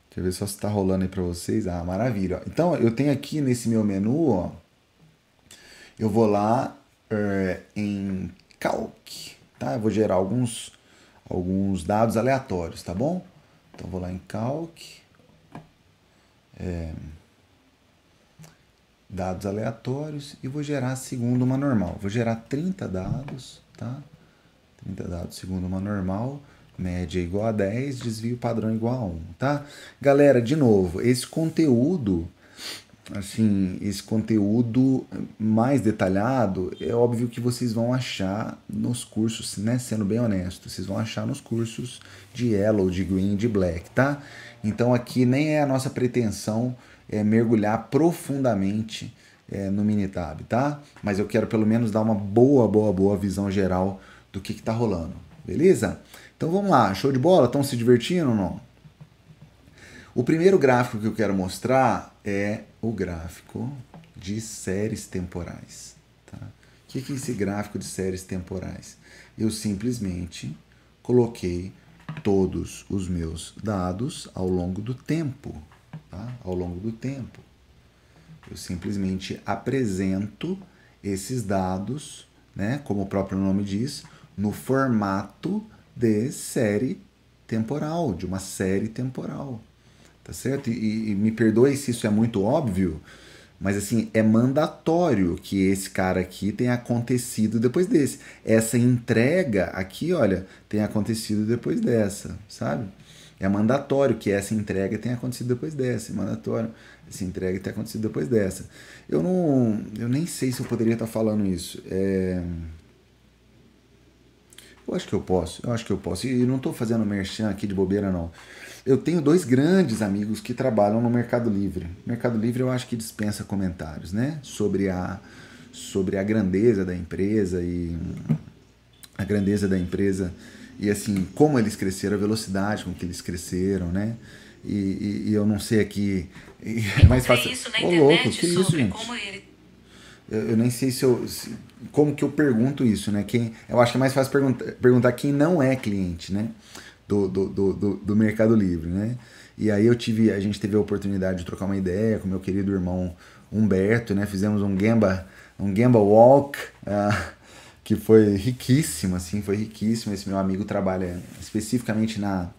Deixa eu ver só se tá rolando aí para vocês. Ah, maravilha. Então, eu tenho aqui nesse meu menu, ó. Eu vou lá uh, em Calc, tá? Eu vou gerar alguns, alguns dados aleatórios, tá bom? Então, vou lá em Calc. É, dados aleatórios e vou gerar segundo uma normal. Vou gerar 30 dados, tá? 30 dados segundo uma normal média igual a 10, desvio padrão igual a 1, tá? Galera, de novo, esse conteúdo, assim, esse conteúdo mais detalhado, é óbvio que vocês vão achar nos cursos, né? Sendo bem honesto, vocês vão achar nos cursos de Yellow, de Green, de Black, tá? Então aqui nem é a nossa pretensão é, mergulhar profundamente é, no Minitab, tá? Mas eu quero pelo menos dar uma boa, boa, boa visão geral do que está rolando, beleza? Então vamos lá, show de bola? Estão se divertindo ou não? O primeiro gráfico que eu quero mostrar é o gráfico de séries temporais. Tá? O que é esse gráfico de séries temporais? Eu simplesmente coloquei todos os meus dados ao longo do tempo. Tá? Ao longo do tempo. Eu simplesmente apresento esses dados, né, como o próprio nome diz, no formato de série temporal, de uma série temporal. Tá certo? E, e, me perdoe se isso é muito óbvio, mas assim, é mandatório que esse cara aqui tenha acontecido depois desse. Essa entrega aqui, olha, tenha acontecido depois dessa, sabe? É mandatório que essa entrega tenha acontecido depois dessa. É mandatório essa entrega tenha acontecido depois dessa. Eu não. Eu nem sei se eu poderia estar falando isso. É eu acho que eu posso, eu acho que eu posso. E não estou fazendo merchan aqui de bobeira, não. Eu tenho dois grandes amigos que trabalham no Mercado Livre. Mercado Livre eu acho que dispensa comentários, né? Sobre a, sobre a grandeza da empresa e a grandeza da empresa e assim, como eles cresceram, a velocidade com que eles cresceram, né? E, e, e eu não sei aqui. É mais fácil. Isso na Ô, louco, que isso, gente? Como ele eu, eu nem sei se eu. Se, como que eu pergunto isso, né? Quem, eu acho que é mais fácil perguntar, perguntar quem não é cliente, né? Do, do, do, do, Mercado Livre, né? E aí eu tive, a gente teve a oportunidade de trocar uma ideia com meu querido irmão Humberto, né? Fizemos um Gamba, um Gamba Walk, uh, que foi riquíssimo, assim, foi riquíssimo. Esse meu amigo trabalha especificamente na,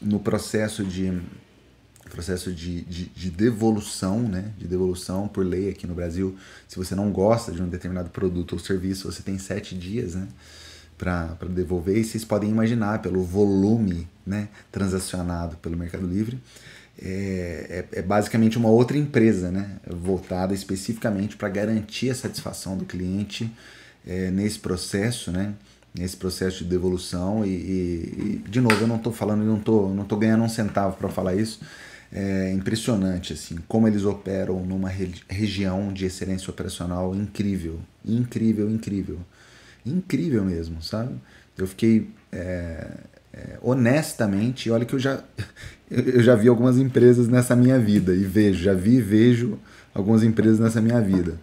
no processo de processo de, de, de, devolução, né? De devolução por lei aqui no Brasil. Se você não gosta de um determinado produto ou serviço, você tem sete dias, né? Para devolver. E vocês podem imaginar pelo volume né, transacionado pelo Mercado Livre. É, é, é basicamente uma outra empresa, né? Voltada especificamente para garantir a satisfação do cliente é, nesse processo, né? nesse processo de devolução e, e, e, de novo eu não estou falando não tô não tô ganhando um centavo para falar isso é impressionante assim como eles operam numa região de excelência operacional incrível, incrível, incrível, incrível mesmo, sabe? Eu fiquei é, é, honestamente, olha que eu já, eu já vi algumas empresas nessa minha vida e vejo, já vi e vejo algumas empresas nessa minha vida.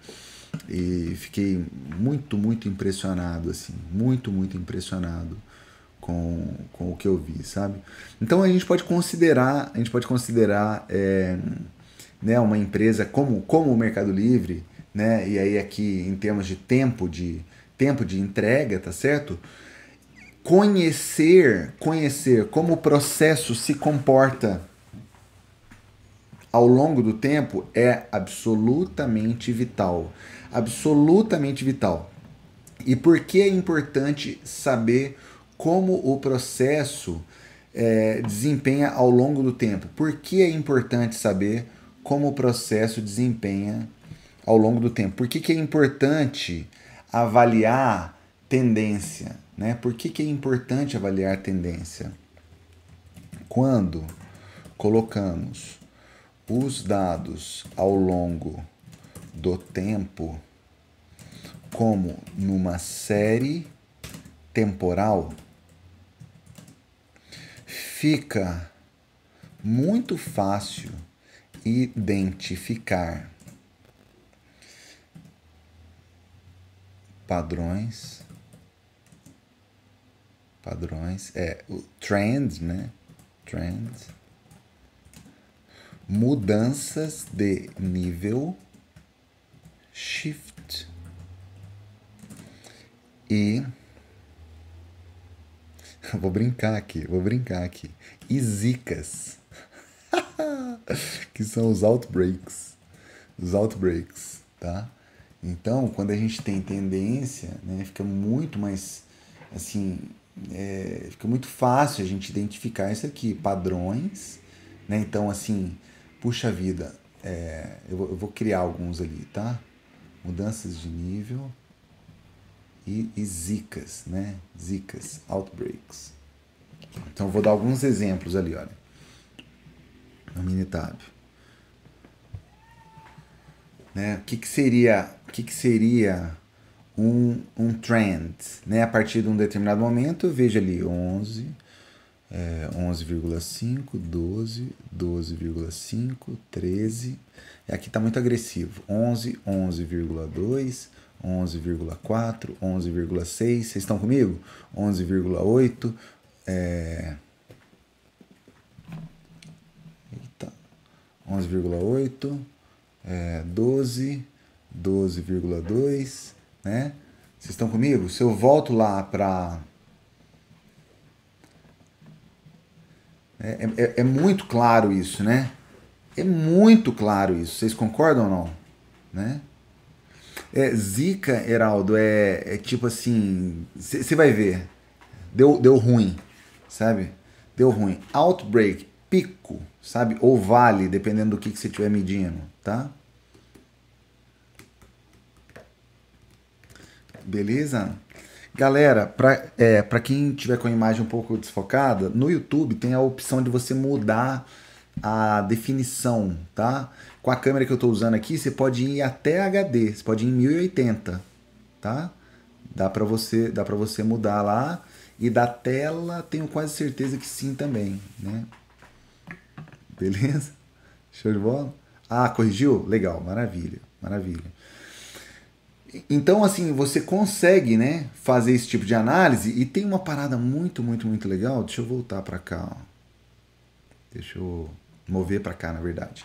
E fiquei muito, muito impressionado, assim, muito, muito impressionado com, com o que eu vi, sabe? Então a gente pode considerar, a gente pode considerar é, né, uma empresa como, como o Mercado Livre, né? E aí aqui em termos de tempo de tempo de entrega, tá certo? Conhecer, conhecer como o processo se comporta ao longo do tempo é absolutamente vital, absolutamente vital. E por que é importante saber como o processo é, desempenha ao longo do tempo? Por que é importante saber como o processo desempenha ao longo do tempo? Por que, que é importante avaliar tendência? Né? Por que, que é importante avaliar tendência? Quando colocamos os dados ao longo do tempo como numa série temporal, fica muito fácil identificar padrões padrões é o trend né? Trend mudanças de nível shift e vou brincar aqui, vou brincar aqui. E zicas, que são os outbreaks, os outbreaks, tá? Então, quando a gente tem tendência, né, fica muito mais, assim, é, fica muito fácil a gente identificar isso aqui, padrões, né? Então, assim, puxa vida, é, eu, eu vou criar alguns ali, tá? Mudanças de nível e, e zicas, né? Zicas, outbreaks. Então, vou dar alguns exemplos ali, olha. No Minitab. Né? O que, que seria, o que, que seria um, um trend? Né? A partir de um determinado momento, veja ali 11, é, 11,5, 12, 12,5, 13. Aqui está muito agressivo. 11, 11,2, 11,4, 11,6. Vocês estão comigo? 11,8. É... Eita. 11,8, é, 12, 12,2, né? Vocês estão comigo? Se eu volto lá para É, é, é, muito claro isso, né? É muito claro isso. Vocês concordam ou não? Né? É, Zika, Heraldo, é, é tipo assim. Você vai ver. Deu, deu ruim, sabe? Deu ruim. Outbreak, pico, sabe? Ou vale, dependendo do que você estiver medindo, tá? Beleza? Galera, para é, pra quem tiver com a imagem um pouco desfocada, no YouTube tem a opção de você mudar a definição, tá? Com a câmera que eu estou usando aqui, você pode ir até HD, você pode ir em 1080, tá? Dá para você, dá para você mudar lá e da tela, tenho quase certeza que sim também, né? Beleza? Show de bola? Ah, corrigiu? Legal, maravilha, maravilha. Então, assim, você consegue, né, fazer esse tipo de análise e tem uma parada muito, muito, muito legal. Deixa eu voltar para cá, ó. Deixa eu mover para cá, na verdade.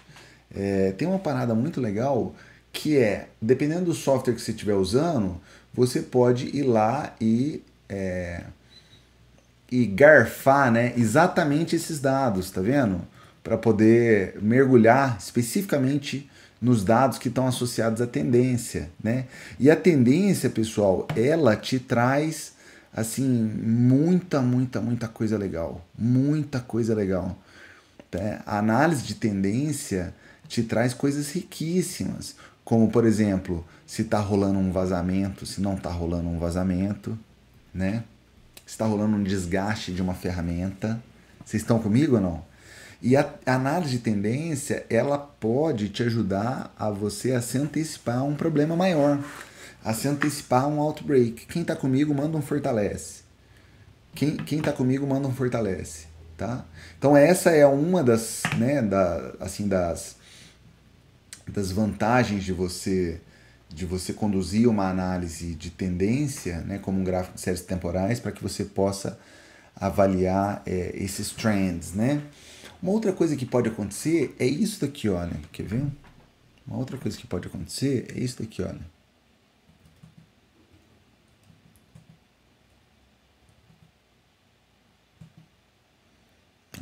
É, tem uma parada muito legal que é, dependendo do software que você estiver usando, você pode ir lá e, é, e garfar, né, exatamente esses dados, tá vendo? Para poder mergulhar especificamente nos dados que estão associados à tendência, né? E a tendência, pessoal, ela te traz assim muita, muita, muita coisa legal, muita coisa legal. Tá? A análise de tendência te traz coisas riquíssimas, como por exemplo, se está rolando um vazamento, se não está rolando um vazamento, né? Se está rolando um desgaste de uma ferramenta. Vocês estão comigo ou não? E a, análise de tendência, ela pode te ajudar a você a se antecipar a um problema maior, a se antecipar a um outbreak. Quem está comigo, manda um fortalece. Quem, quem tá comigo manda um fortalece, tá? Então essa é uma das, né, da, assim, das, das vantagens de você de você conduzir uma análise de tendência, né, como um gráfico de séries temporais, para que você possa avaliar é, esses trends, né? Uma outra coisa que pode acontecer é isso daqui, olha. Quer ver? Uma outra coisa que pode acontecer é isso daqui, olha.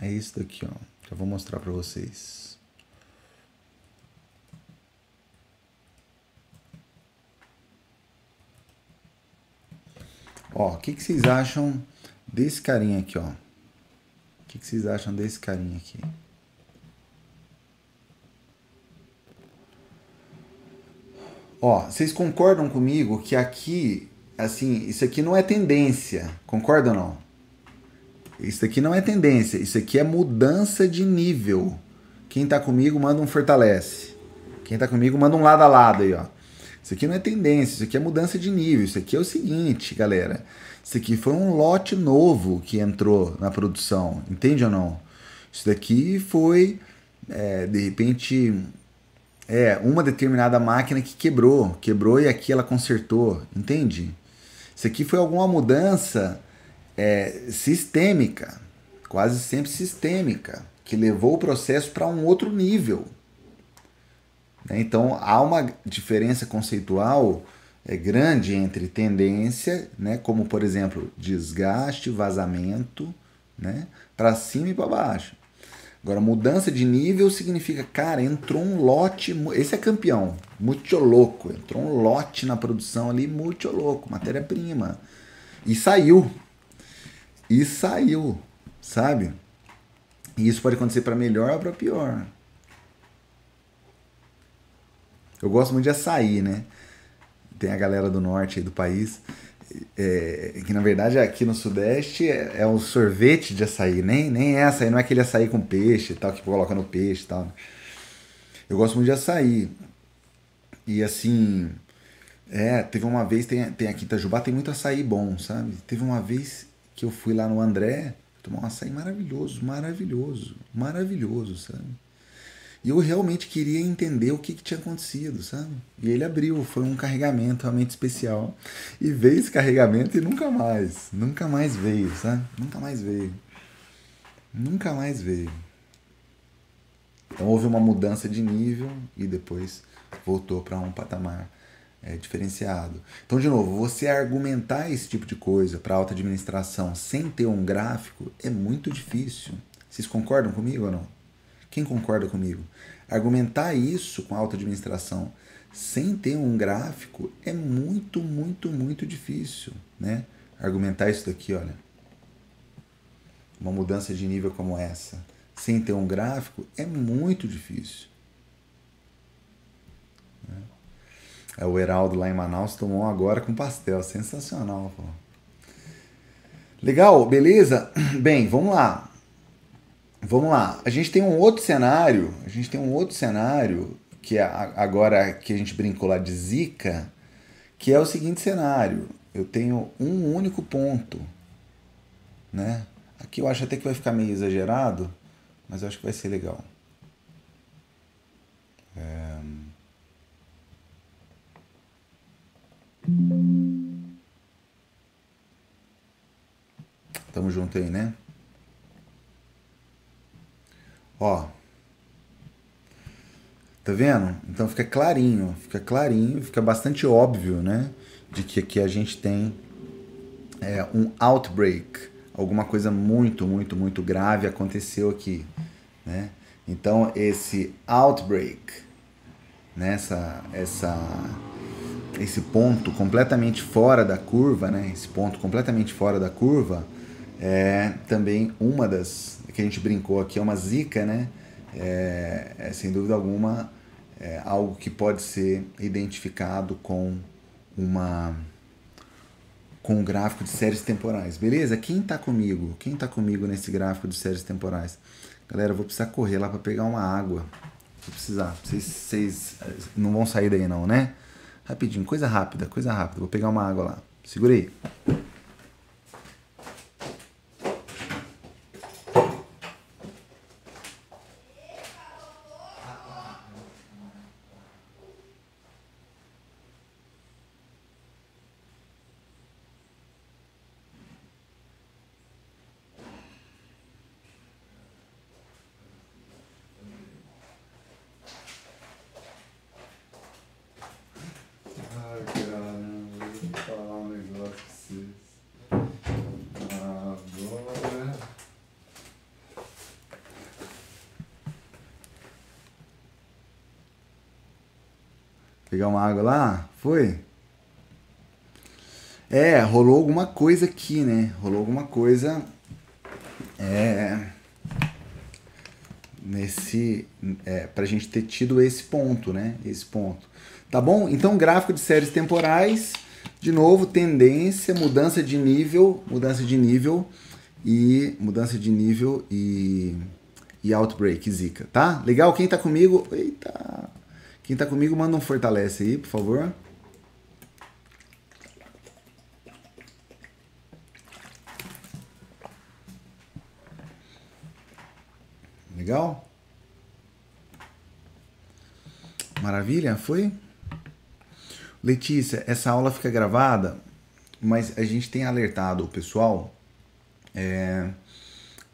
É isso daqui, ó. Já vou mostrar para vocês. Ó, o que, que vocês acham desse carinha aqui, ó? O que, que vocês acham desse carinha aqui? Ó, vocês concordam comigo que aqui, assim, isso aqui não é tendência, concordam ou não? Isso aqui não é tendência, isso aqui é mudança de nível. Quem tá comigo manda um fortalece. Quem tá comigo manda um lado a lado aí, ó. Isso aqui não é tendência, isso aqui é mudança de nível. Isso aqui é o seguinte, galera. Isso aqui foi um lote novo que entrou na produção, entende ou não? Isso daqui foi, é, de repente, é uma determinada máquina que quebrou, quebrou e aqui ela consertou, entende? Isso aqui foi alguma mudança é, sistêmica, quase sempre sistêmica, que levou o processo para um outro nível. Né? Então há uma diferença conceitual é, grande entre tendência, né? como por exemplo desgaste, vazamento, né? para cima e para baixo. Agora, mudança de nível significa, cara, entrou um lote. Esse é campeão, muito louco. Entrou um lote na produção ali, muito louco, matéria-prima. E saiu e saiu, sabe? E isso pode acontecer para melhor ou para pior. Eu gosto muito de açaí, né? Tem a galera do norte aí do país, é, que na verdade aqui no sudeste é, é um sorvete de açaí, nem, nem é açaí, não é aquele açaí com peixe e tal, que coloca no peixe e tal. Eu gosto muito de açaí. E assim, é, teve uma vez, tem, tem aqui em Itajubá, tem muito açaí bom, sabe? Teve uma vez que eu fui lá no André, tomar um açaí maravilhoso, maravilhoso, maravilhoso, sabe? E eu realmente queria entender o que, que, tinha acontecido, sabe? E ele abriu, foi um carregamento realmente especial. E veio esse carregamento e nunca mais, nunca mais veio, sabe? Nunca mais veio. Nunca mais veio. Então houve uma mudança de nível e depois voltou para um patamar é, diferenciado. Então, de novo, você argumentar esse tipo de coisa para alta administração sem ter um gráfico é muito difícil. Vocês concordam comigo ou não? Quem concorda comigo? Argumentar isso com alta administração sem ter um gráfico é muito, muito, muito difícil, né? Argumentar isso daqui, olha. Uma mudança de nível como essa, sem ter um gráfico, é muito difícil. É, o Heraldo lá em Manaus tomou agora com pastel. Sensacional, pô. Legal, beleza? Bem, vamos lá. Vamos lá. A gente tem um outro cenário. A gente tem um outro cenário que é agora que a gente brincou lá de Zika, que é o seguinte cenário. Eu tenho um único ponto, né? Aqui eu acho até que vai ficar meio exagerado, mas eu acho que vai ser legal. É... Tamo junto aí, né? Ó. Tá vendo? Então fica clarinho, fica clarinho, fica bastante óbvio, né? De que aqui a gente tem é, um outbreak. Alguma coisa muito, muito, muito grave aconteceu aqui, né? Então esse outbreak, nessa né? essa esse ponto completamente fora da curva, né? Esse ponto completamente fora da curva é também uma das que a gente brincou aqui é uma zica, né? É, é sem dúvida alguma é algo que pode ser identificado com uma com um gráfico de séries temporais, beleza? Quem tá comigo? Quem tá comigo nesse gráfico de séries temporais? Galera, eu vou precisar correr lá para pegar uma água. Vou precisar. Vocês, vocês não vão sair daí não, né? Rapidinho, coisa rápida, coisa rápida. Vou pegar uma água lá. Segura aí. Pegar uma água lá? Foi? É, rolou alguma coisa aqui, né? Rolou alguma coisa. É. Nesse. É, pra gente ter tido esse ponto, né? Esse ponto. Tá bom? Então, gráfico de séries temporais. De novo, tendência, mudança de nível. Mudança de nível. E. Mudança de nível e. E outbreak, zica, tá? Legal? Quem tá comigo. Eita! Quem tá comigo, manda um fortalece aí, por favor. Legal? Maravilha, foi? Letícia, essa aula fica gravada, mas a gente tem alertado o pessoal é,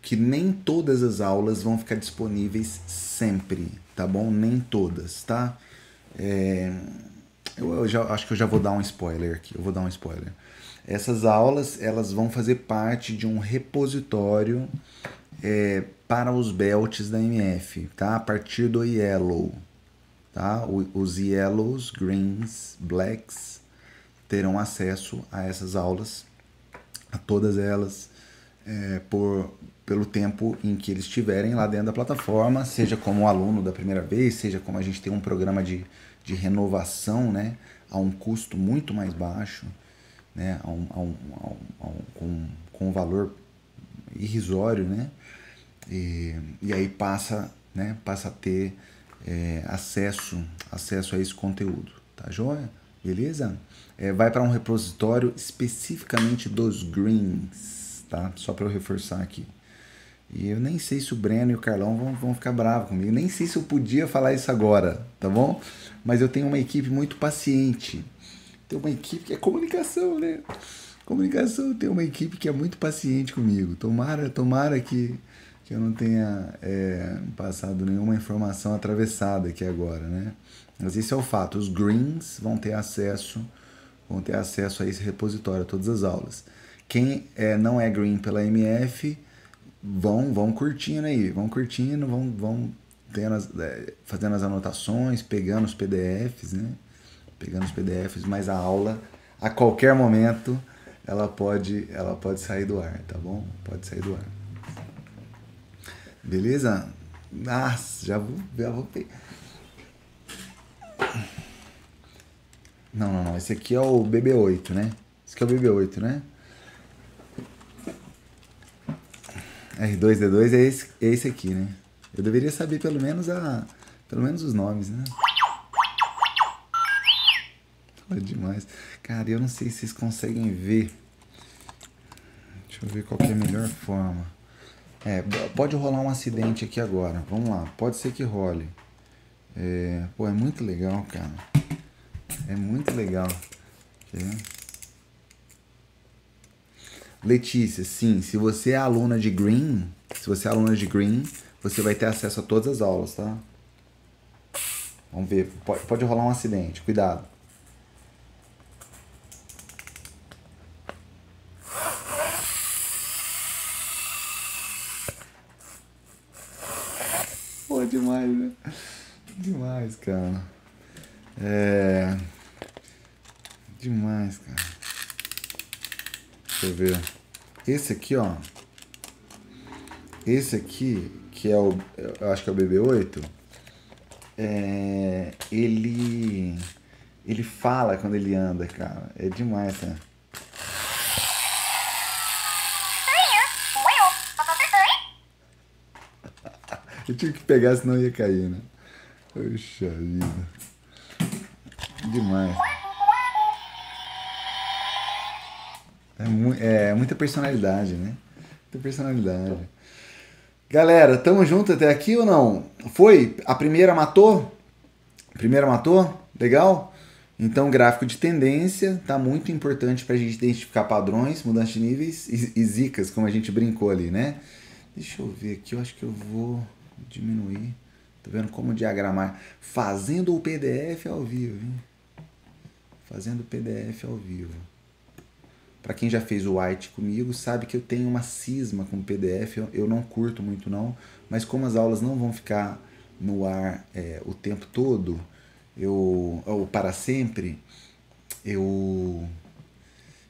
que nem todas as aulas vão ficar disponíveis sempre, tá bom? Nem todas, tá? É, eu, eu, já, acho que eu já vou dar um spoiler aqui. Eu vou dar um spoiler. Essas aulas elas vão fazer parte de um repositório é, para os belts da MF, tá? A partir do Yellow, tá? Os Yellows, Greens, Blacks terão acesso a essas aulas, a todas elas, é, por, pelo tempo em que eles estiverem lá dentro da plataforma, seja como aluno da primeira vez, seja como a gente tem um programa de, de renovação, né? A um custo muito mais baixo, né? A um, a um, a um, com, com um valor irrisório, né? E, e aí passa, né, passa a ter é, acesso, acesso a esse conteúdo, tá joia? Beleza? É, vai para um repositório especificamente dos greens, tá? Só para eu reforçar aqui. E eu nem sei se o Breno e o Carlão vão, vão ficar bravos comigo. Nem sei se eu podia falar isso agora, tá bom? Mas eu tenho uma equipe muito paciente. Tem uma equipe que é comunicação, né? Comunicação tem uma equipe que é muito paciente comigo. Tomara, tomara que que eu não tenha é, passado nenhuma informação atravessada aqui agora, né? Mas esse é o fato. Os greens vão ter acesso, vão ter acesso a esse repositório, a todas as aulas. Quem é, não é green pela MF, vão, vão curtindo aí, vão curtindo, vão, vão tendo as, é, fazendo as anotações, pegando os PDFs, né? Pegando os PDFs, mas a aula, a qualquer momento, ela pode, ela pode sair do ar, tá bom? Pode sair do ar. Beleza? Nossa, já vou, já vou. Não, não, não. Esse aqui é o BB8, né? Esse aqui é o BB8, né? R2D2 é esse, é esse aqui, né? Eu deveria saber pelo menos a. Pelo menos os nomes, né? Olha demais. Cara, eu não sei se vocês conseguem ver. Deixa eu ver qual é a melhor forma. É, pode rolar um acidente aqui agora. Vamos lá, pode ser que role. É, pô, é muito legal, cara. É muito legal. Letícia, sim, se você é aluna de Green, se você é aluna de Green, você vai ter acesso a todas as aulas, tá? Vamos ver, pode, pode rolar um acidente, cuidado. demais, né? Demais, cara. É. Demais, cara. Deixa eu ver. Esse aqui, ó. Esse aqui, que é o. Eu acho que é o BB8. É, ele. Ele fala quando ele anda, cara. É demais, né? Eu tive que pegar, senão ia cair, né? Poxa vida. Demais. É, mu é muita personalidade, né? Muita personalidade. Galera, tamo junto até aqui ou não? Foi? A primeira matou? A primeira matou? Legal? Então, gráfico de tendência tá muito importante para a gente identificar padrões, mudanças de níveis e, e zicas, como a gente brincou ali, né? Deixa eu ver aqui, eu acho que eu vou diminuir. Tá vendo como diagramar? Fazendo o PDF ao vivo, hein? Fazendo o PDF ao vivo. Para quem já fez o white comigo, sabe que eu tenho uma cisma com o PDF. Eu, eu não curto muito não, mas como as aulas não vão ficar no ar é, o tempo todo, eu, ou para sempre, eu,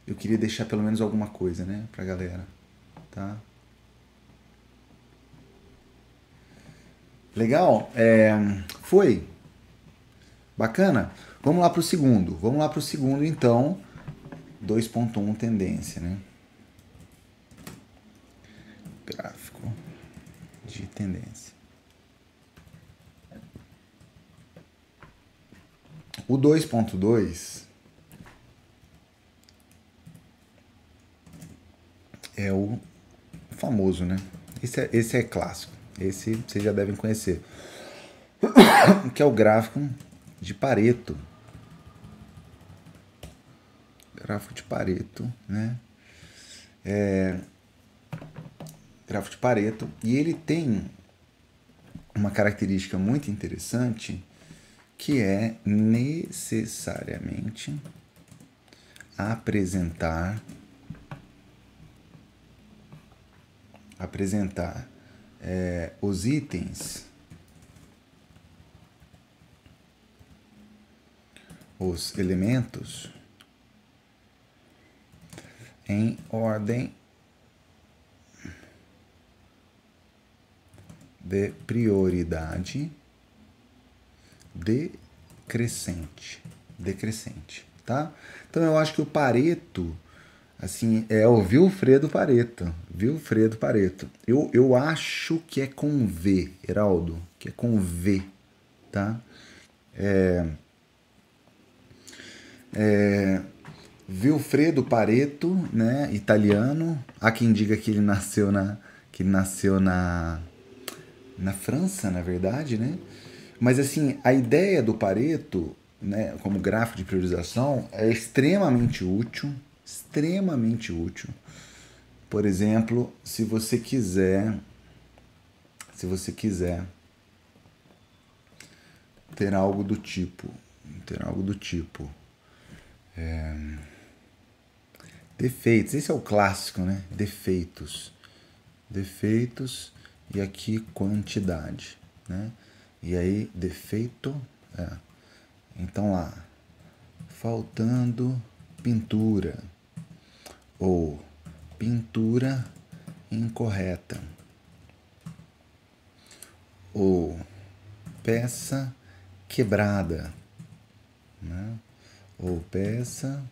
eu queria deixar pelo menos alguma coisa, né, pra galera, tá? Legal? É, foi? Bacana? Vamos lá para o segundo. Vamos lá para o segundo, então. 2.1 tendência, né? Gráfico de tendência. O 2.2 é o famoso, né? Esse é, esse é clássico. Esse vocês já devem conhecer. Que é o gráfico de Pareto. Gráfico de Pareto, né? É, gráfico de Pareto. E ele tem uma característica muito interessante que é necessariamente apresentar apresentar é, os itens, os elementos em ordem de prioridade decrescente, decrescente, tá? Então eu acho que o Pareto assim, é o Vilfredo Pareto. Vilfredo Pareto. Eu, eu acho que é com V, Heraldo, que é com V, tá? É, é, Vilfredo Pareto, né, italiano. Há quem diga que ele nasceu na que nasceu na na França, na verdade, né? Mas assim, a ideia do Pareto, né, como gráfico de priorização, é extremamente útil, extremamente útil. Por exemplo, se você quiser, se você quiser ter algo do tipo, ter algo do tipo é, defeitos. Esse é o clássico, né? Defeitos, defeitos e aqui quantidade, né? E aí defeito, é. então lá faltando pintura ou pintura incorreta ou peça quebrada, né? ou peça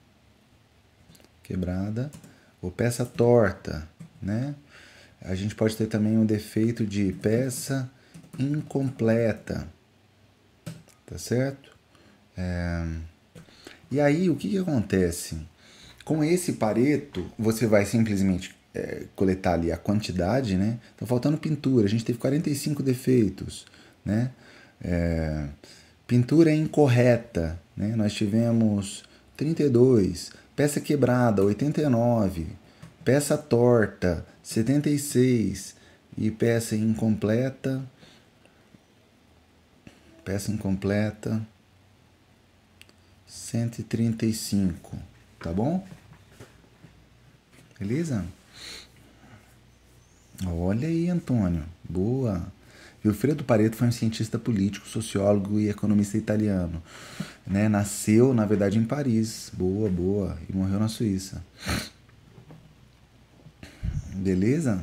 quebrada ou peça torta, né? A gente pode ter também um defeito de peça incompleta, tá certo? É... E aí o que, que acontece? Com esse pareto, você vai simplesmente é, coletar ali a quantidade, né? Então, faltando pintura, a gente teve 45 defeitos, né? É, pintura incorreta, né? Nós tivemos 32, peça quebrada, 89, peça torta, 76 e peça incompleta, peça incompleta, 135 tá bom? Beleza? Olha aí, Antônio. Boa. Wilfredo Pareto foi um cientista político, sociólogo e economista italiano. Né? Nasceu, na verdade, em Paris. Boa, boa. E morreu na Suíça. Beleza?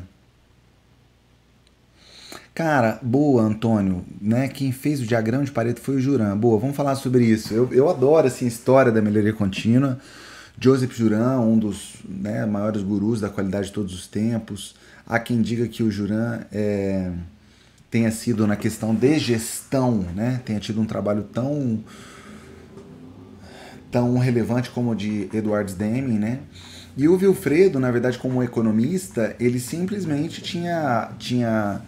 Cara, boa, Antônio. Né? Quem fez o diagrama de Pareto foi o Juran. Boa, vamos falar sobre isso. Eu, eu adoro assim, a história da melhoria contínua. Joseph Juran, um dos né, maiores gurus da qualidade de todos os tempos. Há quem diga que o Juran é, tenha sido na questão de gestão, né, tenha tido um trabalho tão tão relevante como o de Edward Deming, né? E o Wilfredo, na verdade, como economista, ele simplesmente tinha, tinha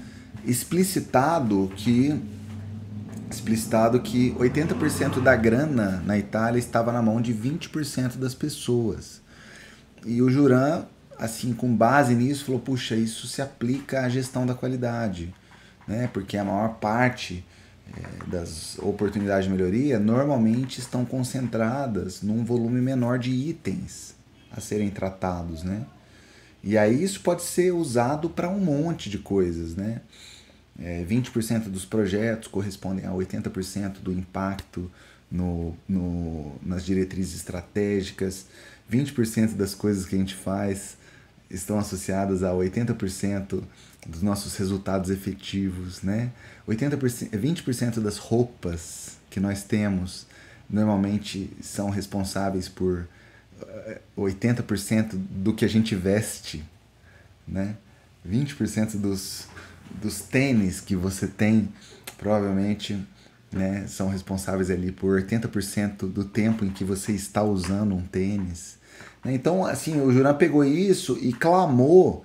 explicitado que explicitado que 80% da grana na Itália estava na mão de 20% das pessoas. E o Juran, assim, com base nisso, falou: puxa, isso se aplica à gestão da qualidade, né? porque a maior parte das oportunidades de melhoria normalmente estão concentradas num volume menor de itens a serem tratados. Né? E aí isso pode ser usado para um monte de coisas. Né? É, 20% dos projetos correspondem a 80% do impacto no, no, nas diretrizes estratégicas. 20% das coisas que a gente faz estão associadas a 80% dos nossos resultados efetivos, né? 80%, 20% das roupas que nós temos normalmente são responsáveis por 80% eh, do que a gente veste, né? 20% dos, dos tênis que você tem provavelmente né, são responsáveis ali por 80% do tempo em que você está usando um tênis. Né? Então, assim, o Juran pegou isso e clamou,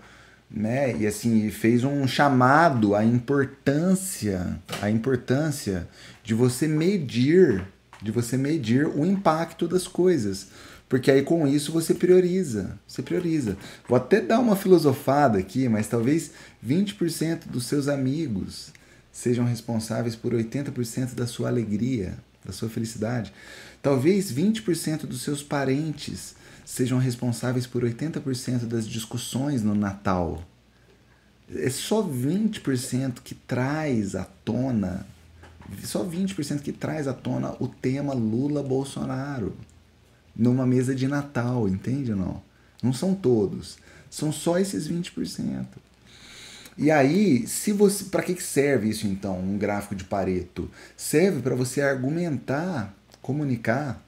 né, e assim, fez um chamado à importância, à importância de você medir, de você medir o impacto das coisas. Porque aí com isso você prioriza, você prioriza. Vou até dar uma filosofada aqui, mas talvez 20% dos seus amigos sejam responsáveis por 80% da sua alegria, da sua felicidade. Talvez 20% dos seus parentes sejam responsáveis por 80% das discussões no Natal. É só 20% que traz à tona, só 20% que traz à tona o tema Lula-Bolsonaro numa mesa de Natal, entende ou não? Não são todos, são só esses 20%. E aí, se você, para que serve isso então, um gráfico de Pareto? Serve para você argumentar, comunicar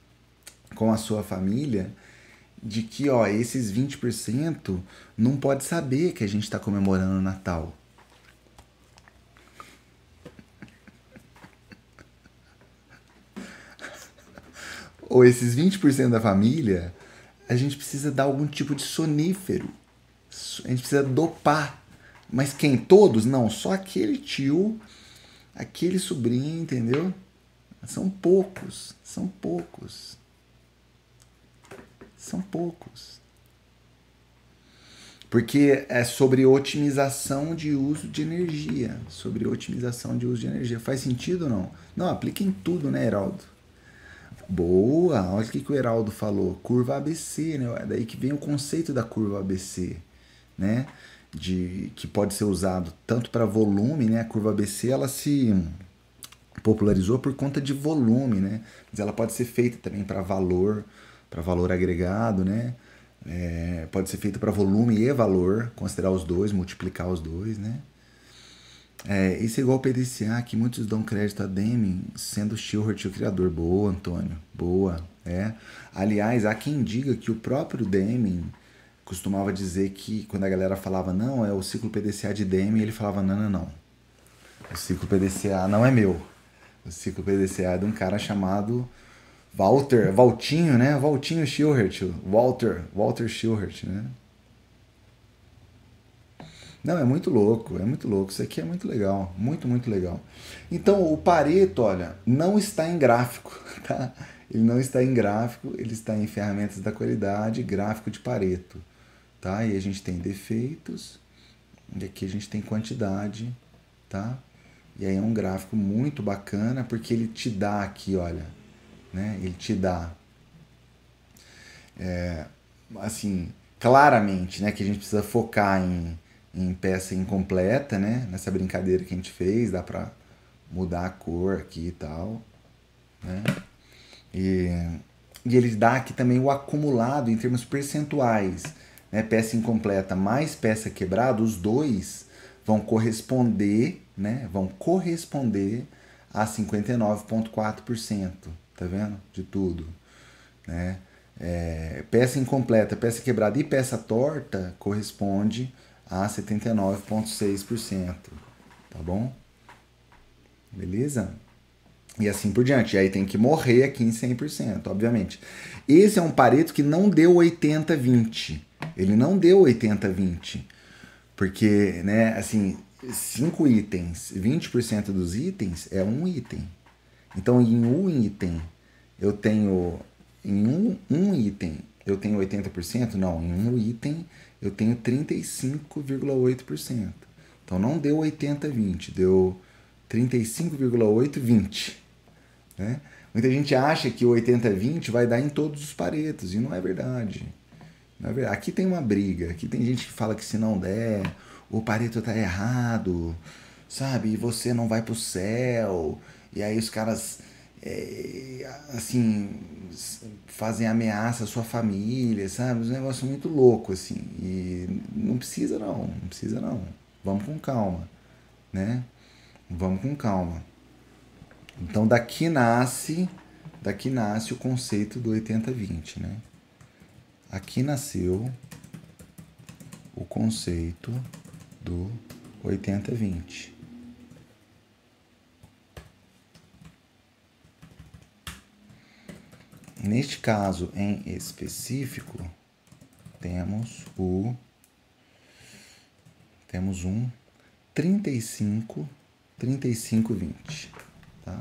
com a sua família de que, ó, esses 20% não pode saber que a gente está comemorando o Natal. ou esses 20% da família, a gente precisa dar algum tipo de sonífero. A gente precisa dopar. Mas quem? Todos? Não, só aquele tio, aquele sobrinho, entendeu? São poucos, são poucos. São poucos. Porque é sobre otimização de uso de energia. Sobre otimização de uso de energia. Faz sentido ou não? Não, aplica em tudo, né, Heraldo? Boa! Olha o que, que o Heraldo falou. Curva ABC, né? É daí que vem o conceito da curva ABC, né? De, que pode ser usado tanto para volume, né? A curva ABC ela se popularizou por conta de volume, né? Mas ela pode ser feita também para valor, para valor agregado, né? É, pode ser feita para volume e valor, considerar os dois, multiplicar os dois, né? É, isso é igual ao PDCA, que muitos dão crédito a Deming, sendo Stewart o criador. Boa, Antônio. Boa. É. Aliás, há quem diga que o próprio Deming costumava dizer que quando a galera falava não, é o ciclo PDCA de Deming, ele falava não, não, não. O ciclo PDCA não é meu. O ciclo PDCA é de um cara chamado Walter, Valtinho, né? Valtinho Schilhert. Walter, Walter Schilhert, né? Não, é muito louco, é muito louco. Isso aqui é muito legal, muito, muito legal. Então, o Pareto, olha, não está em gráfico, tá? Ele não está em gráfico, ele está em ferramentas da qualidade, gráfico de Pareto, tá? E a gente tem defeitos, e aqui a gente tem quantidade, tá? E aí é um gráfico muito bacana, porque ele te dá aqui, olha, né? Ele te dá, é, assim, claramente, né? Que a gente precisa focar em em peça incompleta, né? Nessa brincadeira que a gente fez, dá pra mudar a cor aqui e tal, né? E, e ele dá aqui também o acumulado em termos percentuais, né? Peça incompleta mais peça quebrada, os dois vão corresponder, né? Vão corresponder a 59,4%, tá vendo? De tudo, né? É, peça incompleta, peça quebrada e peça torta corresponde a 79,6%. Tá bom? Beleza? E assim por diante. E aí tem que morrer aqui em 100%, obviamente. Esse é um Pareto que não deu 80-20. Ele não deu 80-20. Porque, né, assim, 5 itens, 20% dos itens é um item. Então, em um item, eu tenho. Em um, um item, eu tenho 80%? Não, em um item, eu tenho 35,8%. Então não deu 80-20, deu 35,8-20. Né? Muita gente acha que o 80-20 vai dar em todos os paretos, e não é verdade. Não é verdade. Aqui tem uma briga, aqui tem gente que fala que se não der, o pareto está errado, sabe? E você não vai pro céu. E aí os caras, é, assim, fazem ameaça à sua família, sabe? Um negócio muito louco, assim. E não precisa não, não precisa não. Vamos com calma, né? Vamos com calma. Então daqui nasce, daqui nasce o conceito do 80-20, né? Aqui nasceu o conceito do 80-20. Neste caso em específico, temos o temos um 35 35 20, tá?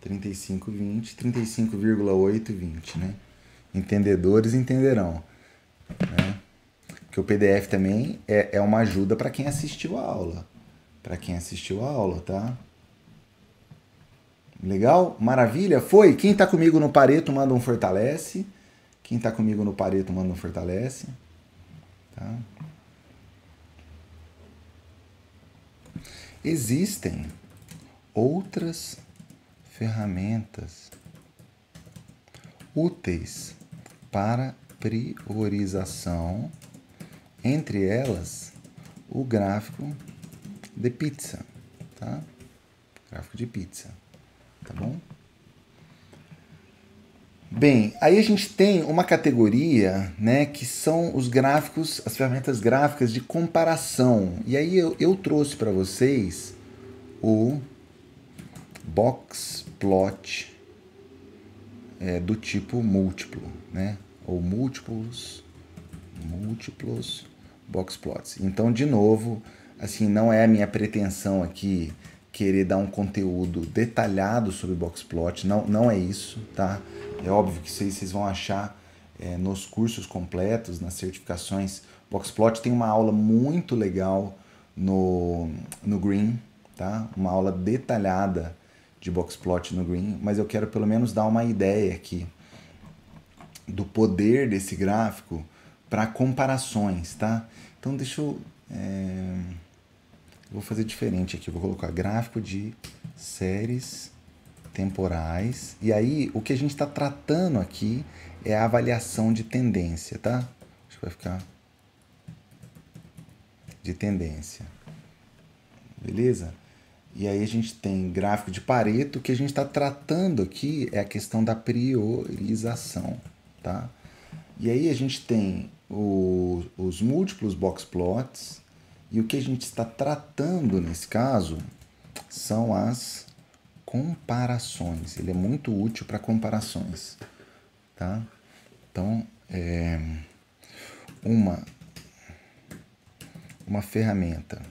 35 20, 35,8 20, né? Entendedores entenderão, né? Que o PDF também é, é uma ajuda para quem assistiu a aula, para quem assistiu a aula, tá? Legal? Maravilha? Foi? Quem está comigo no Pareto manda um fortalece. Quem está comigo no Pareto manda um fortalece. Tá? Existem outras ferramentas úteis para priorização, entre elas o gráfico de pizza, tá? Gráfico de pizza tá bom? Bem, aí a gente tem uma categoria, né, que são os gráficos, as ferramentas gráficas de comparação. E aí eu, eu trouxe para vocês o box plot é, do tipo múltiplo, né, ou múltiplos, múltiplos box plots. Então, de novo, assim, não é a minha pretensão aqui querer dar um conteúdo detalhado sobre Boxplot, não, não é isso, tá? É óbvio que vocês, vão achar é, nos cursos completos, nas certificações. Boxplot tem uma aula muito legal no, no Green, tá? Uma aula detalhada de Boxplot no Green, mas eu quero pelo menos dar uma ideia aqui do poder desse gráfico para comparações, tá? Então deixa eu... É Vou fazer diferente aqui, vou colocar gráfico de séries temporais. E aí, o que a gente está tratando aqui é a avaliação de tendência, tá? Acho que vai ficar de tendência. Beleza? E aí a gente tem gráfico de Pareto, o que a gente está tratando aqui é a questão da priorização, tá? E aí a gente tem o, os múltiplos box plots, e o que a gente está tratando nesse caso são as comparações. Ele é muito útil para comparações, tá? Então, é uma uma ferramenta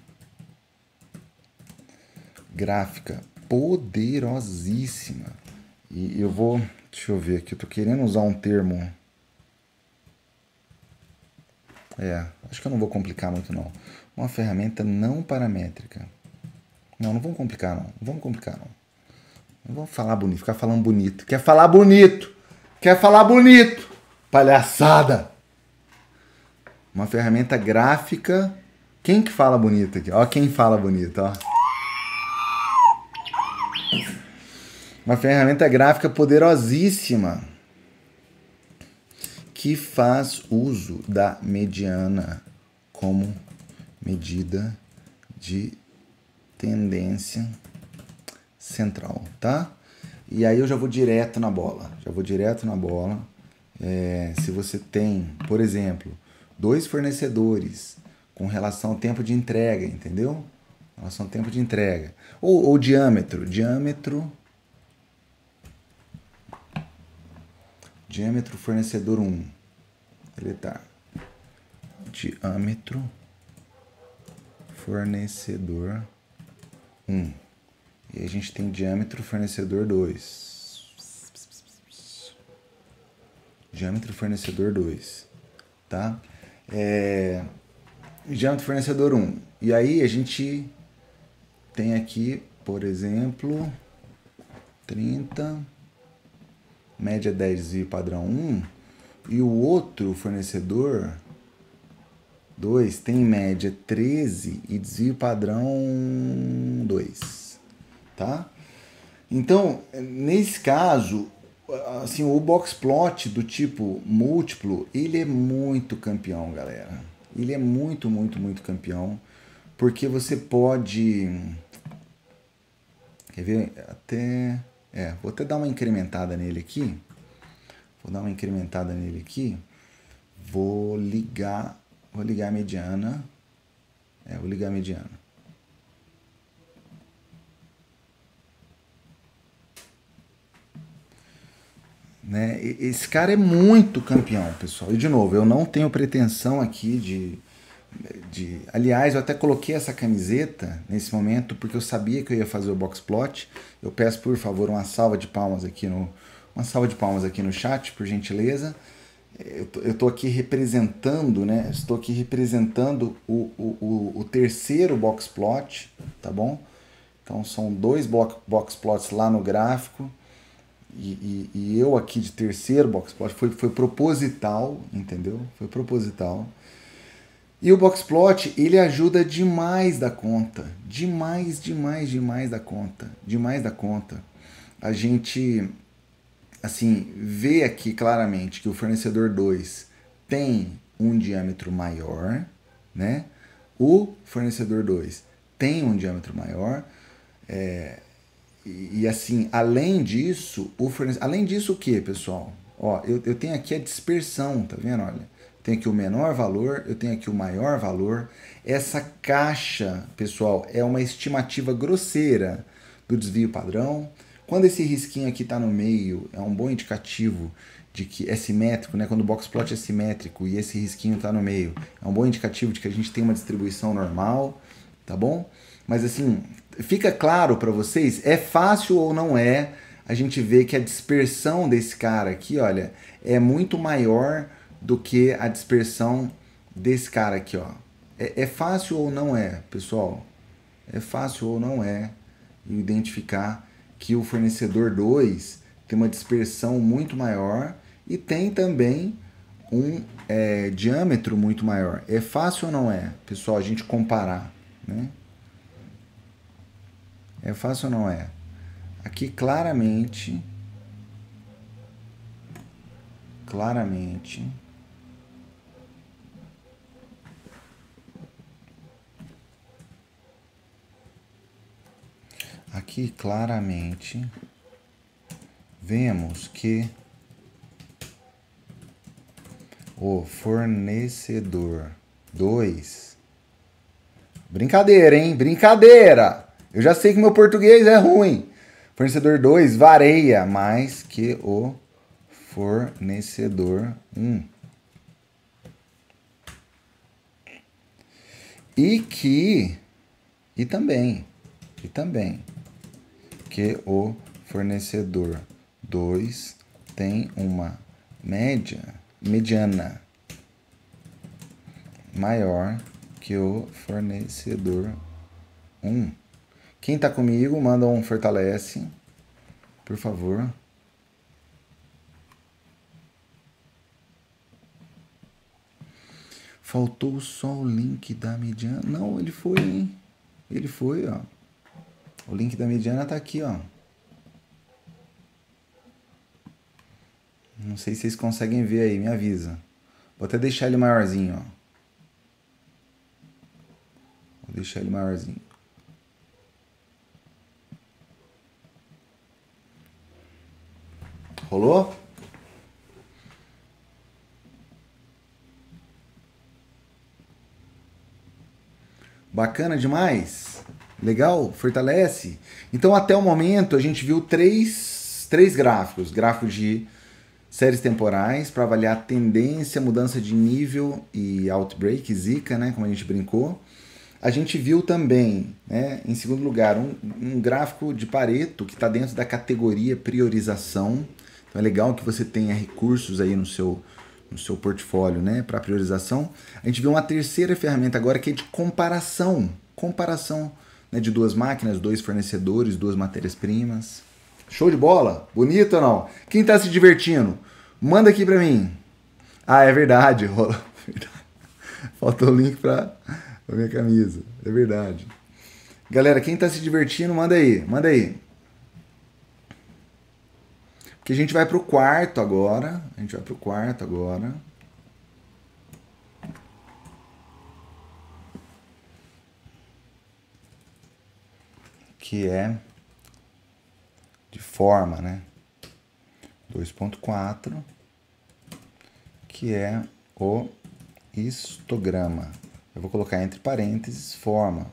gráfica poderosíssima. E eu vou, deixa eu ver aqui, eu tô querendo usar um termo é, acho que eu não vou complicar muito não uma ferramenta não paramétrica. Não, não vamos complicar não. Não vamos complicar não. Não vamos falar bonito, ficar falando bonito. Quer falar bonito? Quer falar bonito? Palhaçada! Uma ferramenta gráfica. Quem que fala bonito aqui? Ó, quem fala bonito, ó. Uma ferramenta gráfica poderosíssima que faz uso da mediana como medida de tendência central, tá? E aí eu já vou direto na bola, já vou direto na bola. É, se você tem, por exemplo, dois fornecedores com relação ao tempo de entrega, entendeu? Relação ao tempo de entrega. Ou, ou diâmetro, diâmetro, diâmetro fornecedor 1, ele tá, diâmetro fornecedor 1. E a gente tem diâmetro fornecedor 2. Diâmetro fornecedor 2. Tá? É, diâmetro fornecedor 1. E aí a gente tem aqui, por exemplo, 30, média 10 e padrão 1. E o outro fornecedor 2 tem em média 13 e desvio padrão 2, tá? Então, nesse caso, assim, o box plot do tipo múltiplo, ele é muito campeão, galera. Ele é muito, muito, muito campeão, porque você pode quer ver até é, vou até dar uma incrementada nele aqui. Vou dar uma incrementada nele aqui. Vou ligar Vou ligar a mediana. É, vou ligar a mediana. Né? Esse cara é muito campeão, pessoal. E de novo, eu não tenho pretensão aqui de, de. Aliás, eu até coloquei essa camiseta nesse momento porque eu sabia que eu ia fazer o box plot. Eu peço por favor uma salva de palmas aqui no uma salva de palmas aqui no chat, por gentileza eu estou aqui representando, né? Estou aqui representando o, o, o, terceiro box plot, tá bom? Então são dois box plots lá no gráfico e, e, e, eu aqui de terceiro box plot foi, foi proposital, entendeu? Foi proposital. E o box plot ele ajuda demais da conta, demais, demais, demais da conta, demais da conta. A gente assim, vê aqui claramente que o fornecedor 2 tem um diâmetro maior, né? O fornecedor 2 tem um diâmetro maior. É, e, e, assim, além disso, o fornecedor, além disso o que, pessoal? Ó, eu, eu tenho aqui a dispersão, tá vendo? Olha, tenho aqui o menor valor, eu tenho aqui o maior valor. Essa caixa, pessoal, é uma estimativa grosseira do desvio padrão. Quando esse risquinho aqui está no meio, é um bom indicativo de que é simétrico, né? Quando o box plot é simétrico e esse risquinho está no meio, é um bom indicativo de que a gente tem uma distribuição normal, tá bom? Mas assim, fica claro para vocês, é fácil ou não é a gente ver que a dispersão desse cara aqui, olha, é muito maior do que a dispersão desse cara aqui, ó. É, é fácil ou não é, pessoal? É fácil ou não é identificar que o fornecedor 2 tem uma dispersão muito maior e tem também um é, diâmetro muito maior. É fácil ou não é, pessoal, a gente comparar, né? É fácil ou não é? Aqui claramente, claramente, aqui claramente vemos que o fornecedor 2 Brincadeira, hein? Brincadeira! Eu já sei que meu português é ruim. Fornecedor 2 vareia mais que o fornecedor 1. Um. E que e também e também que o fornecedor 2 tem uma média, mediana maior que o fornecedor 1. Um. Quem está comigo, manda um fortalece, por favor. Faltou só o link da mediana. Não, ele foi, hein? Ele foi, ó. O link da mediana tá aqui, ó. Não sei se vocês conseguem ver aí, me avisa. Vou até deixar ele maiorzinho, ó. Vou deixar ele maiorzinho. Rolou? Bacana demais? Legal? Fortalece? Então, até o momento, a gente viu três, três gráficos: gráficos de séries temporais para avaliar tendência, mudança de nível e outbreak, zika, né, como a gente brincou. A gente viu também, né, em segundo lugar, um, um gráfico de Pareto que está dentro da categoria priorização. Então é legal que você tenha recursos aí no seu, no seu portfólio né, para priorização. A gente viu uma terceira ferramenta agora que é de comparação. Comparação né, de duas máquinas, dois fornecedores, duas matérias-primas. Show de bola? Bonito ou não? Quem está se divertindo? Manda aqui para mim. Ah, é verdade. Faltou o link pra, pra minha camisa. É verdade. Galera, quem tá se divertindo, manda aí. Manda aí. Porque a gente vai pro quarto agora. A gente vai pro quarto agora. Que é de forma, né? 2.4, que é o histograma. Eu vou colocar entre parênteses forma,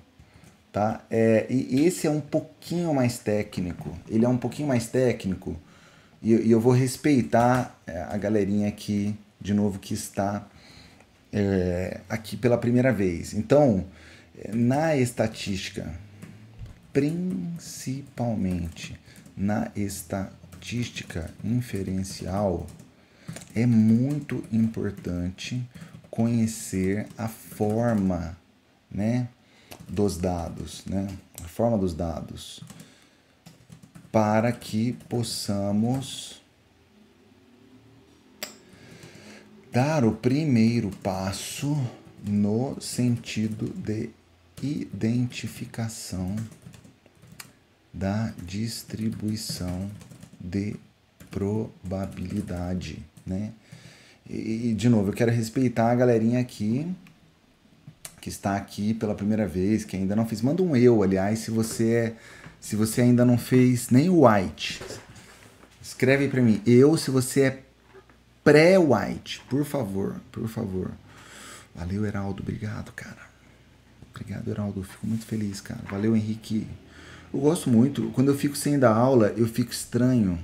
tá? É, e esse é um pouquinho mais técnico. Ele é um pouquinho mais técnico e, e eu vou respeitar é, a galerinha aqui, de novo, que está é, aqui pela primeira vez. Então, na estatística, principalmente na estatística inferencial, é muito importante conhecer a forma, né, dos dados, né, a forma dos dados para que possamos dar o primeiro passo no sentido de identificação da distribuição de probabilidade, né? E, de novo, eu quero respeitar a galerinha aqui que está aqui pela primeira vez, que ainda não fez. Manda um eu, aliás, se você é se você ainda não fez nem o white, escreve para mim. Eu, se você é pré-white, por favor, por favor. Valeu, Heraldo. Obrigado, cara. Obrigado, Heraldo. Fico muito feliz, cara. Valeu, Henrique. Eu gosto muito. Quando eu fico sem dar aula, eu fico estranho.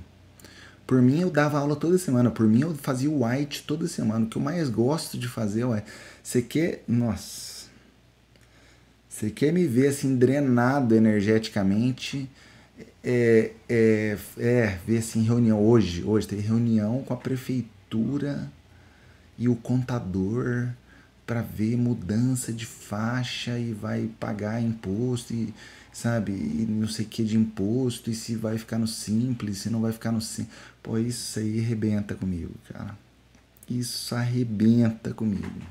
Por mim, eu dava aula toda semana. Por mim, eu fazia o white toda semana. O que eu mais gosto de fazer é. Você quer. Nossa você quer me ver assim drenado energeticamente? É, é, é ver assim reunião hoje, hoje tem reunião com a prefeitura e o contador para ver mudança de faixa e vai pagar imposto e sabe, e não sei o que de imposto e se vai ficar no simples, se não vai ficar no simples. Pô, isso aí arrebenta comigo, cara. Isso arrebenta comigo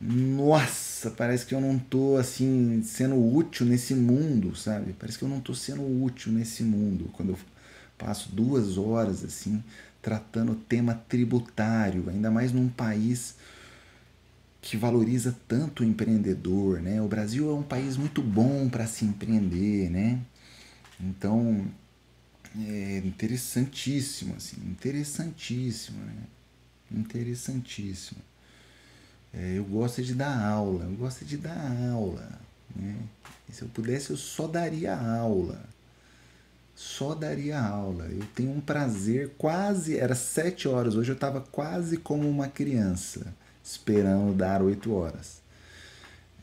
nossa, parece que eu não tô assim sendo útil nesse mundo, sabe? Parece que eu não tô sendo útil nesse mundo quando eu passo duas horas assim tratando o tema tributário, ainda mais num país que valoriza tanto o empreendedor, né? O Brasil é um país muito bom para se empreender, né? Então é interessantíssimo, assim, interessantíssimo, né? Interessantíssimo. É, eu gosto de dar aula, eu gosto de dar aula. Né? E se eu pudesse, eu só daria aula. Só daria aula. Eu tenho um prazer quase. Era sete horas, hoje eu estava quase como uma criança, esperando dar oito horas.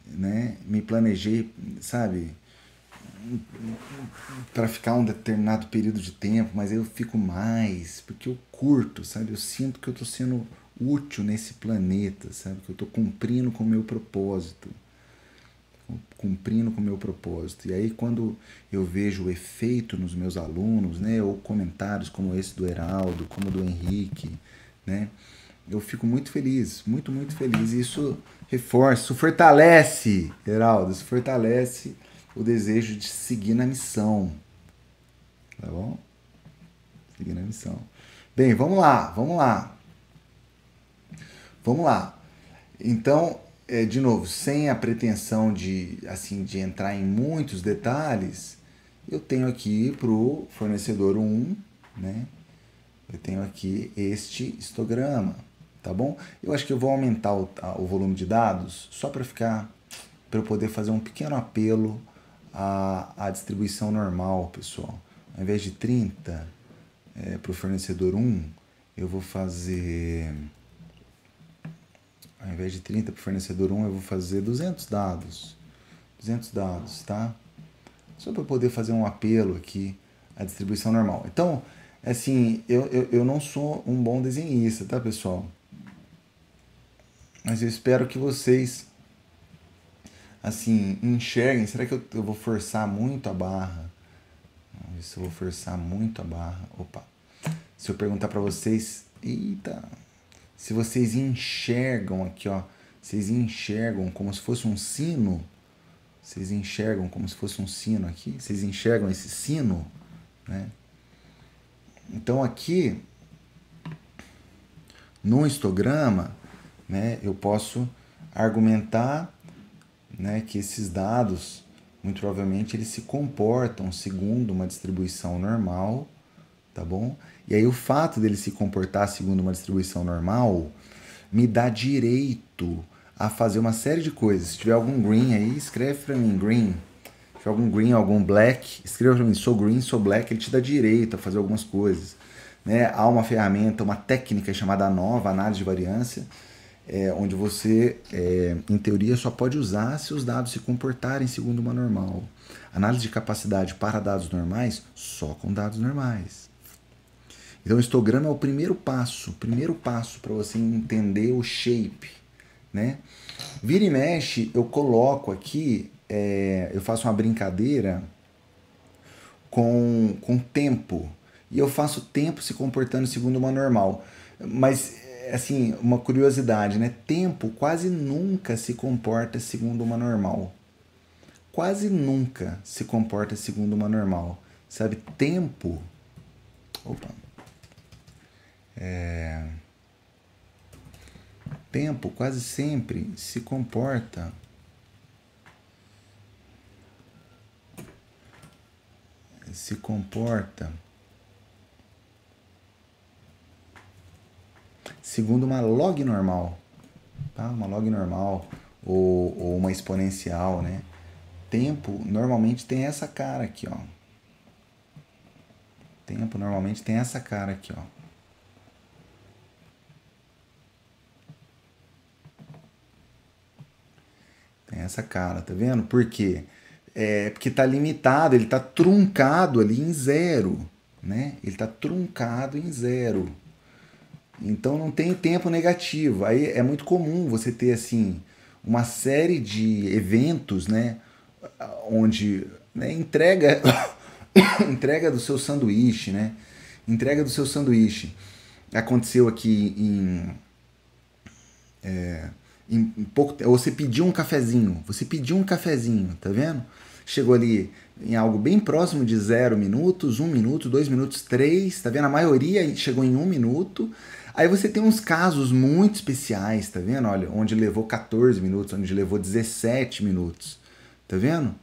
Né? Me planejei, sabe? para ficar um determinado período de tempo, mas eu fico mais, porque eu curto, sabe? Eu sinto que eu estou sendo útil nesse planeta, sabe? Que eu estou cumprindo com o meu propósito. Cumprindo com o meu propósito. E aí, quando eu vejo o efeito nos meus alunos, né? Ou comentários como esse do Heraldo, como do Henrique, né? Eu fico muito feliz, muito, muito feliz. Isso reforça, isso fortalece, Heraldo, isso fortalece o desejo de seguir na missão. Tá bom? Seguir na missão. Bem, vamos lá, vamos lá. Vamos lá. Então, é, de novo, sem a pretensão de assim de entrar em muitos detalhes, eu tenho aqui para o fornecedor 1, né? Eu tenho aqui este histograma, tá bom? Eu acho que eu vou aumentar o, o volume de dados só para ficar, para eu poder fazer um pequeno apelo à, à distribuição normal, pessoal. Ao invés de 30 é, para o fornecedor 1, eu vou fazer ao invés de 30 para o fornecedor 1, eu vou fazer 200 dados. 200 dados, tá? Só para poder fazer um apelo aqui à distribuição normal. Então, assim, eu, eu, eu não sou um bom desenhista, tá, pessoal? Mas eu espero que vocês, assim, enxerguem. Será que eu, eu vou forçar muito a barra? Vamos ver se eu vou forçar muito a barra. Opa! Se eu perguntar para vocês... Eita! se vocês enxergam aqui, ó, Vocês enxergam como se fosse um sino? Vocês enxergam como se fosse um sino aqui? Vocês enxergam esse sino? Né? Então aqui no histograma, né, eu posso argumentar né, que esses dados, muito provavelmente, eles se comportam segundo uma distribuição normal, tá bom? E aí o fato dele se comportar segundo uma distribuição normal me dá direito a fazer uma série de coisas. Se tiver algum green aí, escreve para mim green. Se tiver algum green, algum black, escreva para mim sou green, sou black, ele te dá direito a fazer algumas coisas. Né? Há uma ferramenta, uma técnica chamada nova análise de variância, é, onde você, é, em teoria, só pode usar se os dados se comportarem segundo uma normal. Análise de capacidade para dados normais, só com dados normais. Então, o histograma é o primeiro passo, primeiro passo para você entender o shape, né? Vira e mexe, eu coloco aqui, é, eu faço uma brincadeira com, com tempo, e eu faço tempo se comportando segundo uma normal. Mas assim, uma curiosidade, né? Tempo quase nunca se comporta segundo uma normal. Quase nunca se comporta segundo uma normal. Sabe, tempo. Opa. É, tempo quase sempre se comporta se comporta segundo uma log normal, tá? Uma log normal ou, ou uma exponencial, né? Tempo normalmente tem essa cara aqui, ó. Tempo normalmente tem essa cara aqui, ó. Tem essa cara, tá vendo? Por quê? É porque tá limitado, ele tá truncado ali em zero, né? Ele tá truncado em zero. Então não tem tempo negativo. Aí é muito comum você ter assim uma série de eventos, né, onde né, entrega entrega do seu sanduíche, né? Entrega do seu sanduíche. Aconteceu aqui em, é, em, pouco ou você pediu um cafezinho, você pediu um cafezinho, tá vendo? Chegou ali em algo bem próximo de zero minutos, um minuto, dois minutos, três, tá vendo? A maioria chegou em um minuto. Aí você tem uns casos muito especiais, tá vendo? Olha, onde levou 14 minutos, onde levou 17 minutos. Tá vendo?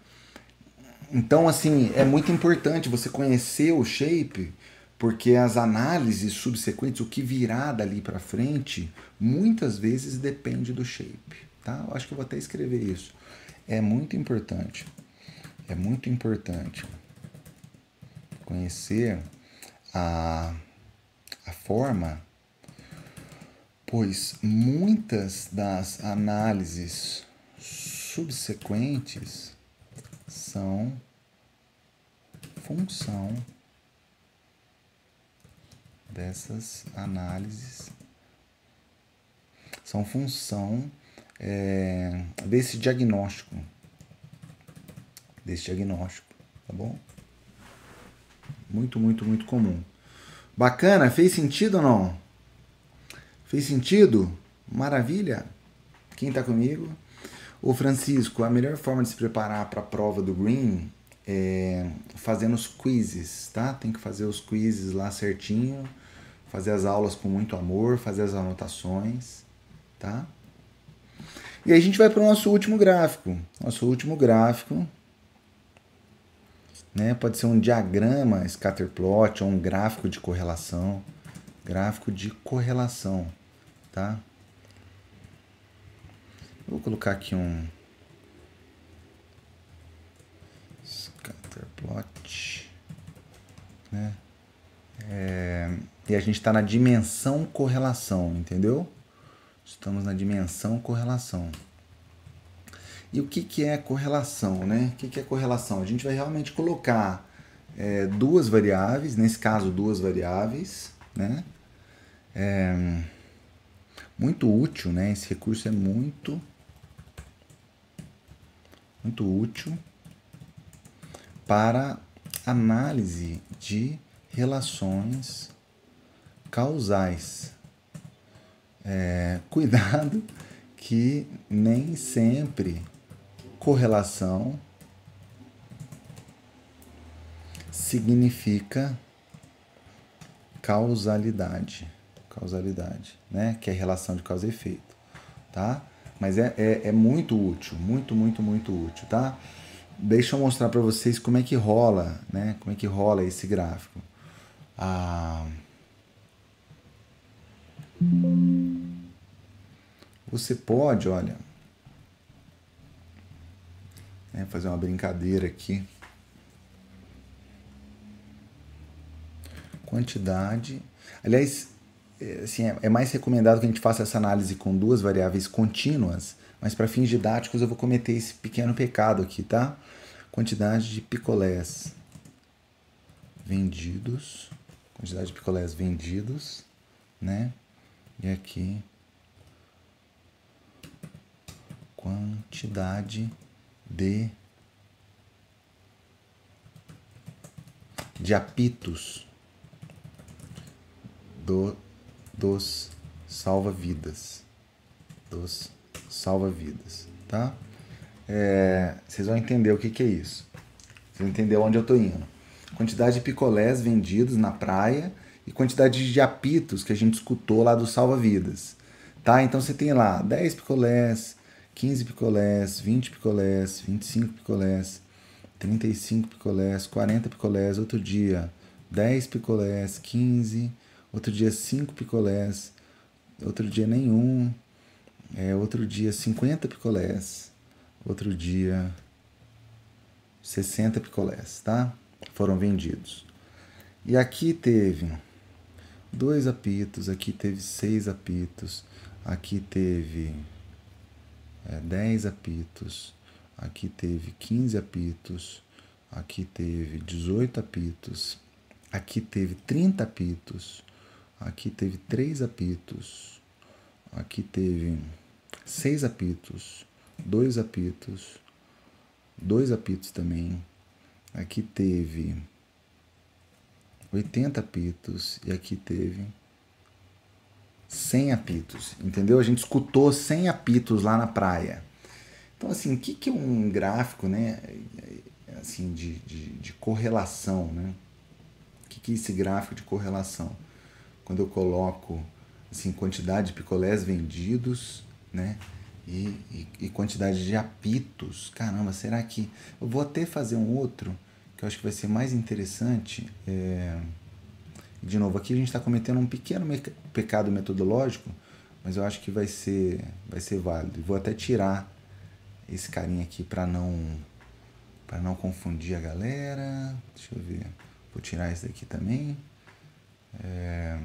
Então, assim, é muito importante você conhecer o shape, porque as análises subsequentes, o que virá dali para frente, muitas vezes depende do shape, tá? Eu acho que eu vou até escrever isso. É muito importante. É muito importante conhecer a, a forma pois muitas das análises subsequentes são função dessas análises, são função é, desse diagnóstico, desse diagnóstico, tá bom? Muito, muito, muito comum. Bacana, fez sentido ou não? Fez sentido? Maravilha? Quem está comigo? O Francisco, a melhor forma de se preparar para a prova do Green é fazendo os quizzes, tá? Tem que fazer os quizzes lá certinho, fazer as aulas com muito amor, fazer as anotações, tá? E aí a gente vai para o nosso último gráfico. Nosso último gráfico, né? Pode ser um diagrama scatterplot ou um gráfico de correlação. Gráfico de correlação tá? Vou colocar aqui um scatterplot, né? É, e a gente está na dimensão correlação, entendeu? Estamos na dimensão correlação. E o que, que é correlação, né? O que, que é correlação? A gente vai realmente colocar é, duas variáveis, nesse caso duas variáveis, né? É, muito útil, né? Esse recurso é muito muito útil para análise de relações causais. É, cuidado que nem sempre correlação significa causalidade, causalidade, né? Que é relação de causa e efeito, tá? Mas é, é, é muito útil, muito, muito, muito útil, tá? Deixa eu mostrar para vocês como é que rola, né? Como é que rola esse gráfico. Ah, você pode, olha, né, fazer uma brincadeira aqui. Quantidade. Aliás, assim, é, é mais recomendado que a gente faça essa análise com duas variáveis contínuas, mas para fins didáticos eu vou cometer esse pequeno pecado aqui, tá? Quantidade de picolés vendidos, quantidade de picolés vendidos, né? E aqui quantidade de de apitos do, dos salva-vidas. Dos salva-vidas, tá? É, vocês vão entender o que, que é isso. Vocês vão entender onde eu estou indo. Quantidade de picolés vendidos na praia e quantidade de apitos que a gente escutou lá do salva-vidas. Tá? Então você tem lá 10 picolés, 15 picolés, 20 picolés, 25 picolés, 35 picolés, 40 picolés, outro dia 10 picolés, 15, outro dia 5 picolés, outro dia nenhum, é, outro dia 50 picolés, outro dia 60 picolés, tá? Foram vendidos. E aqui teve dois apitos, aqui teve seis apitos, aqui teve é, 10 apitos, aqui teve 15 apitos, aqui teve 18 apitos, aqui teve 30 apitos, aqui teve 3 apitos, aqui teve 6 apitos, 2 apitos, 2 apitos também, aqui teve 80 apitos e aqui teve 100 apitos, entendeu? A gente escutou 100 apitos lá na praia. Então, assim, o que, que é um gráfico, né? Assim, de, de, de correlação, né? O que, que é esse gráfico de correlação? Quando eu coloco, assim, quantidade de picolés vendidos, né? E, e, e, quantidade de apitos. Caramba, será que. Eu vou até fazer um outro que eu acho que vai ser mais interessante. É de novo, aqui a gente está cometendo um pequeno pecado metodológico, mas eu acho que vai ser, vai ser válido. vou até tirar esse carinha aqui para não para não confundir a galera. Deixa eu ver. Vou tirar esse daqui também. É...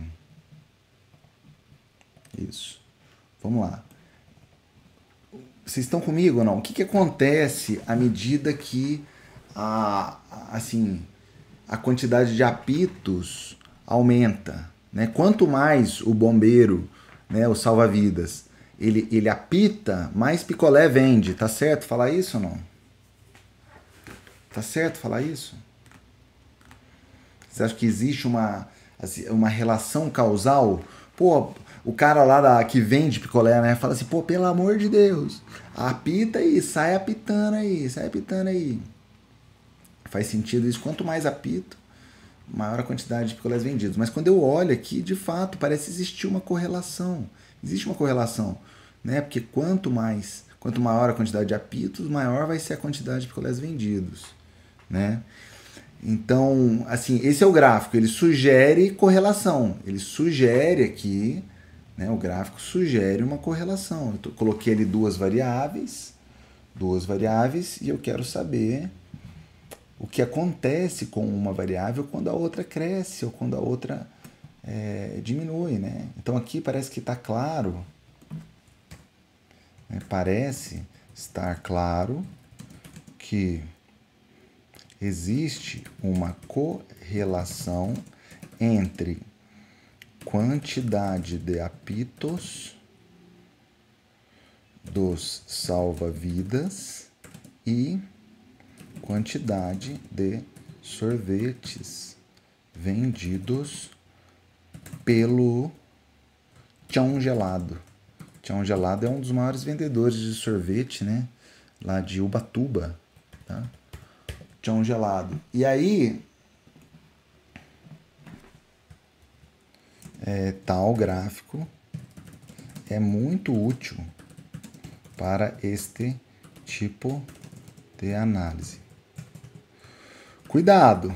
Isso. Vamos lá. Vocês estão comigo ou não? O que, que acontece à medida que a, assim, a quantidade de apitos aumenta. Né? Quanto mais o bombeiro, né, o salva-vidas, ele, ele apita, mais picolé vende. Tá certo falar isso ou não? Tá certo falar isso? Você acha que existe uma, uma relação causal? Pô, o cara lá da, que vende picolé, né? Fala assim, pô, pelo amor de Deus, apita aí, sai apitando aí, sai apitando aí. Faz sentido isso. Quanto mais apito, maior a quantidade de picolés vendidos. Mas quando eu olho aqui, de fato, parece existir uma correlação. Existe uma correlação, né? Porque quanto mais, quanto maior a quantidade de apitos, maior vai ser a quantidade de picolés vendidos, né? Então, assim, esse é o gráfico, ele sugere correlação. Ele sugere aqui, né, o gráfico sugere uma correlação. Eu coloquei ali duas variáveis, duas variáveis, e eu quero saber o que acontece com uma variável quando a outra cresce ou quando a outra é, diminui. Né? Então aqui parece que está claro, né? parece estar claro que existe uma correlação entre quantidade de apitos dos salva-vidas e quantidade de sorvetes vendidos pelo Tchão Gelado. Tião Gelado é um dos maiores vendedores de sorvete, né? Lá de Ubatuba, tá? Tião Gelado. E aí, é, tal gráfico é muito útil para este tipo de análise. Cuidado!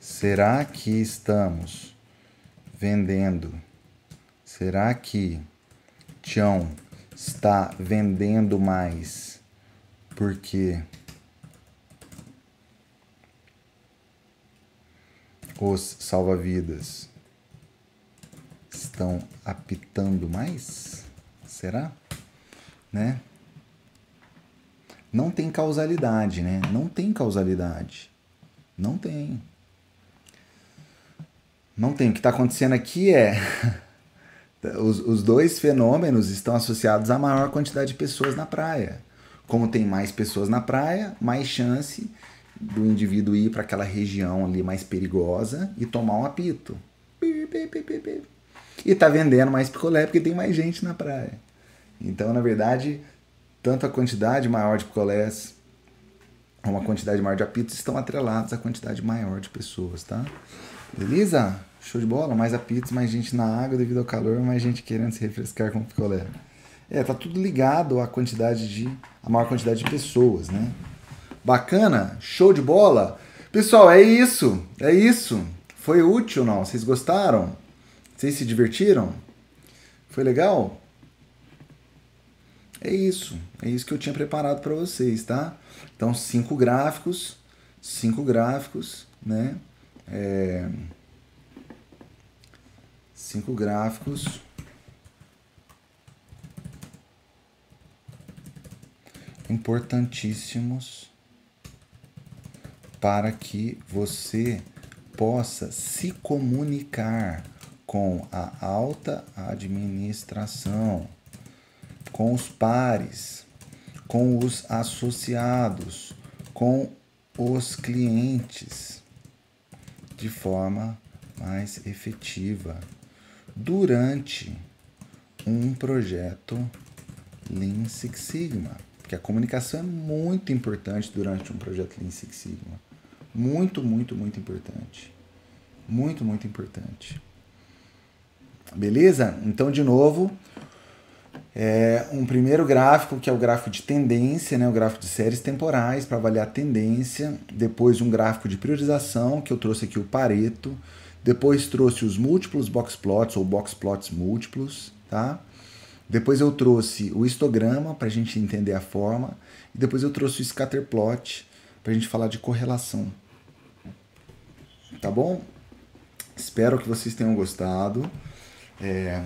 Será que estamos vendendo? Será que Tião está vendendo mais porque os salva-vidas estão apitando mais? Será? Né? Não tem causalidade, né? Não tem causalidade. Não tem. Não tem. O que está acontecendo aqui é. os, os dois fenômenos estão associados à maior quantidade de pessoas na praia. Como tem mais pessoas na praia, mais chance do indivíduo ir para aquela região ali mais perigosa e tomar um apito. E tá vendendo mais picolé porque tem mais gente na praia. Então, na verdade, tanto a quantidade maior de picolés como a quantidade maior de apitos estão atrelados à quantidade maior de pessoas, tá? Beleza? Show de bola? Mais apitos, mais gente na água devido ao calor, mais gente querendo se refrescar com picolé. É, tá tudo ligado à quantidade de. a maior quantidade de pessoas, né? Bacana? Show de bola? Pessoal, é isso. É isso. Foi útil não? Vocês gostaram? Vocês se divertiram? Foi legal? É isso. É isso que eu tinha preparado para vocês, tá? Então, cinco gráficos. Cinco gráficos, né? É... Cinco gráficos. Importantíssimos para que você possa se comunicar com a alta administração, com os pares, com os associados, com os clientes de forma mais efetiva durante um projeto Lean Six Sigma, porque a comunicação é muito importante durante um projeto Lean Six Sigma. Muito, muito, muito importante. Muito, muito importante. Beleza? Então, de novo, é um primeiro gráfico que é o gráfico de tendência, né? o gráfico de séries temporais para avaliar a tendência. Depois, um gráfico de priorização, que eu trouxe aqui o Pareto. Depois, trouxe os múltiplos box plots ou box plots múltiplos. Tá? Depois, eu trouxe o histograma para a gente entender a forma. E depois, eu trouxe o scatter plot para a gente falar de correlação. Tá bom? Espero que vocês tenham gostado. É,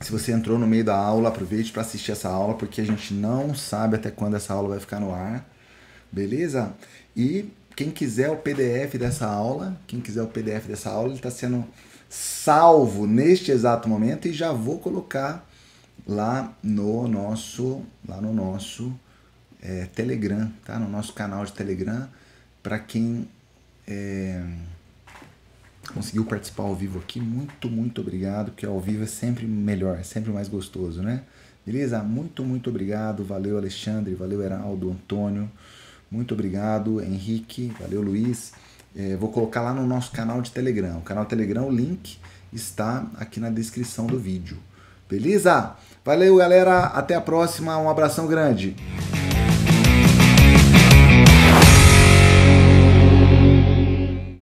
se você entrou no meio da aula, aproveite para assistir essa aula, porque a gente não sabe até quando essa aula vai ficar no ar. Beleza? E quem quiser o PDF dessa aula, quem quiser o PDF dessa aula, ele está sendo salvo neste exato momento e já vou colocar lá no nosso, lá no nosso é, Telegram, tá? No nosso canal de Telegram, para quem é, conseguiu participar ao vivo aqui, muito, muito obrigado, porque ao vivo é sempre melhor, é sempre mais gostoso, né? Beleza? Muito, muito obrigado. Valeu, Alexandre, valeu, Heraldo, Antônio. Muito obrigado, Henrique, valeu, Luiz. É, vou colocar lá no nosso canal de Telegram. O canal Telegram, o link está aqui na descrição do vídeo. Beleza? Valeu, galera. Até a próxima. Um abração grande.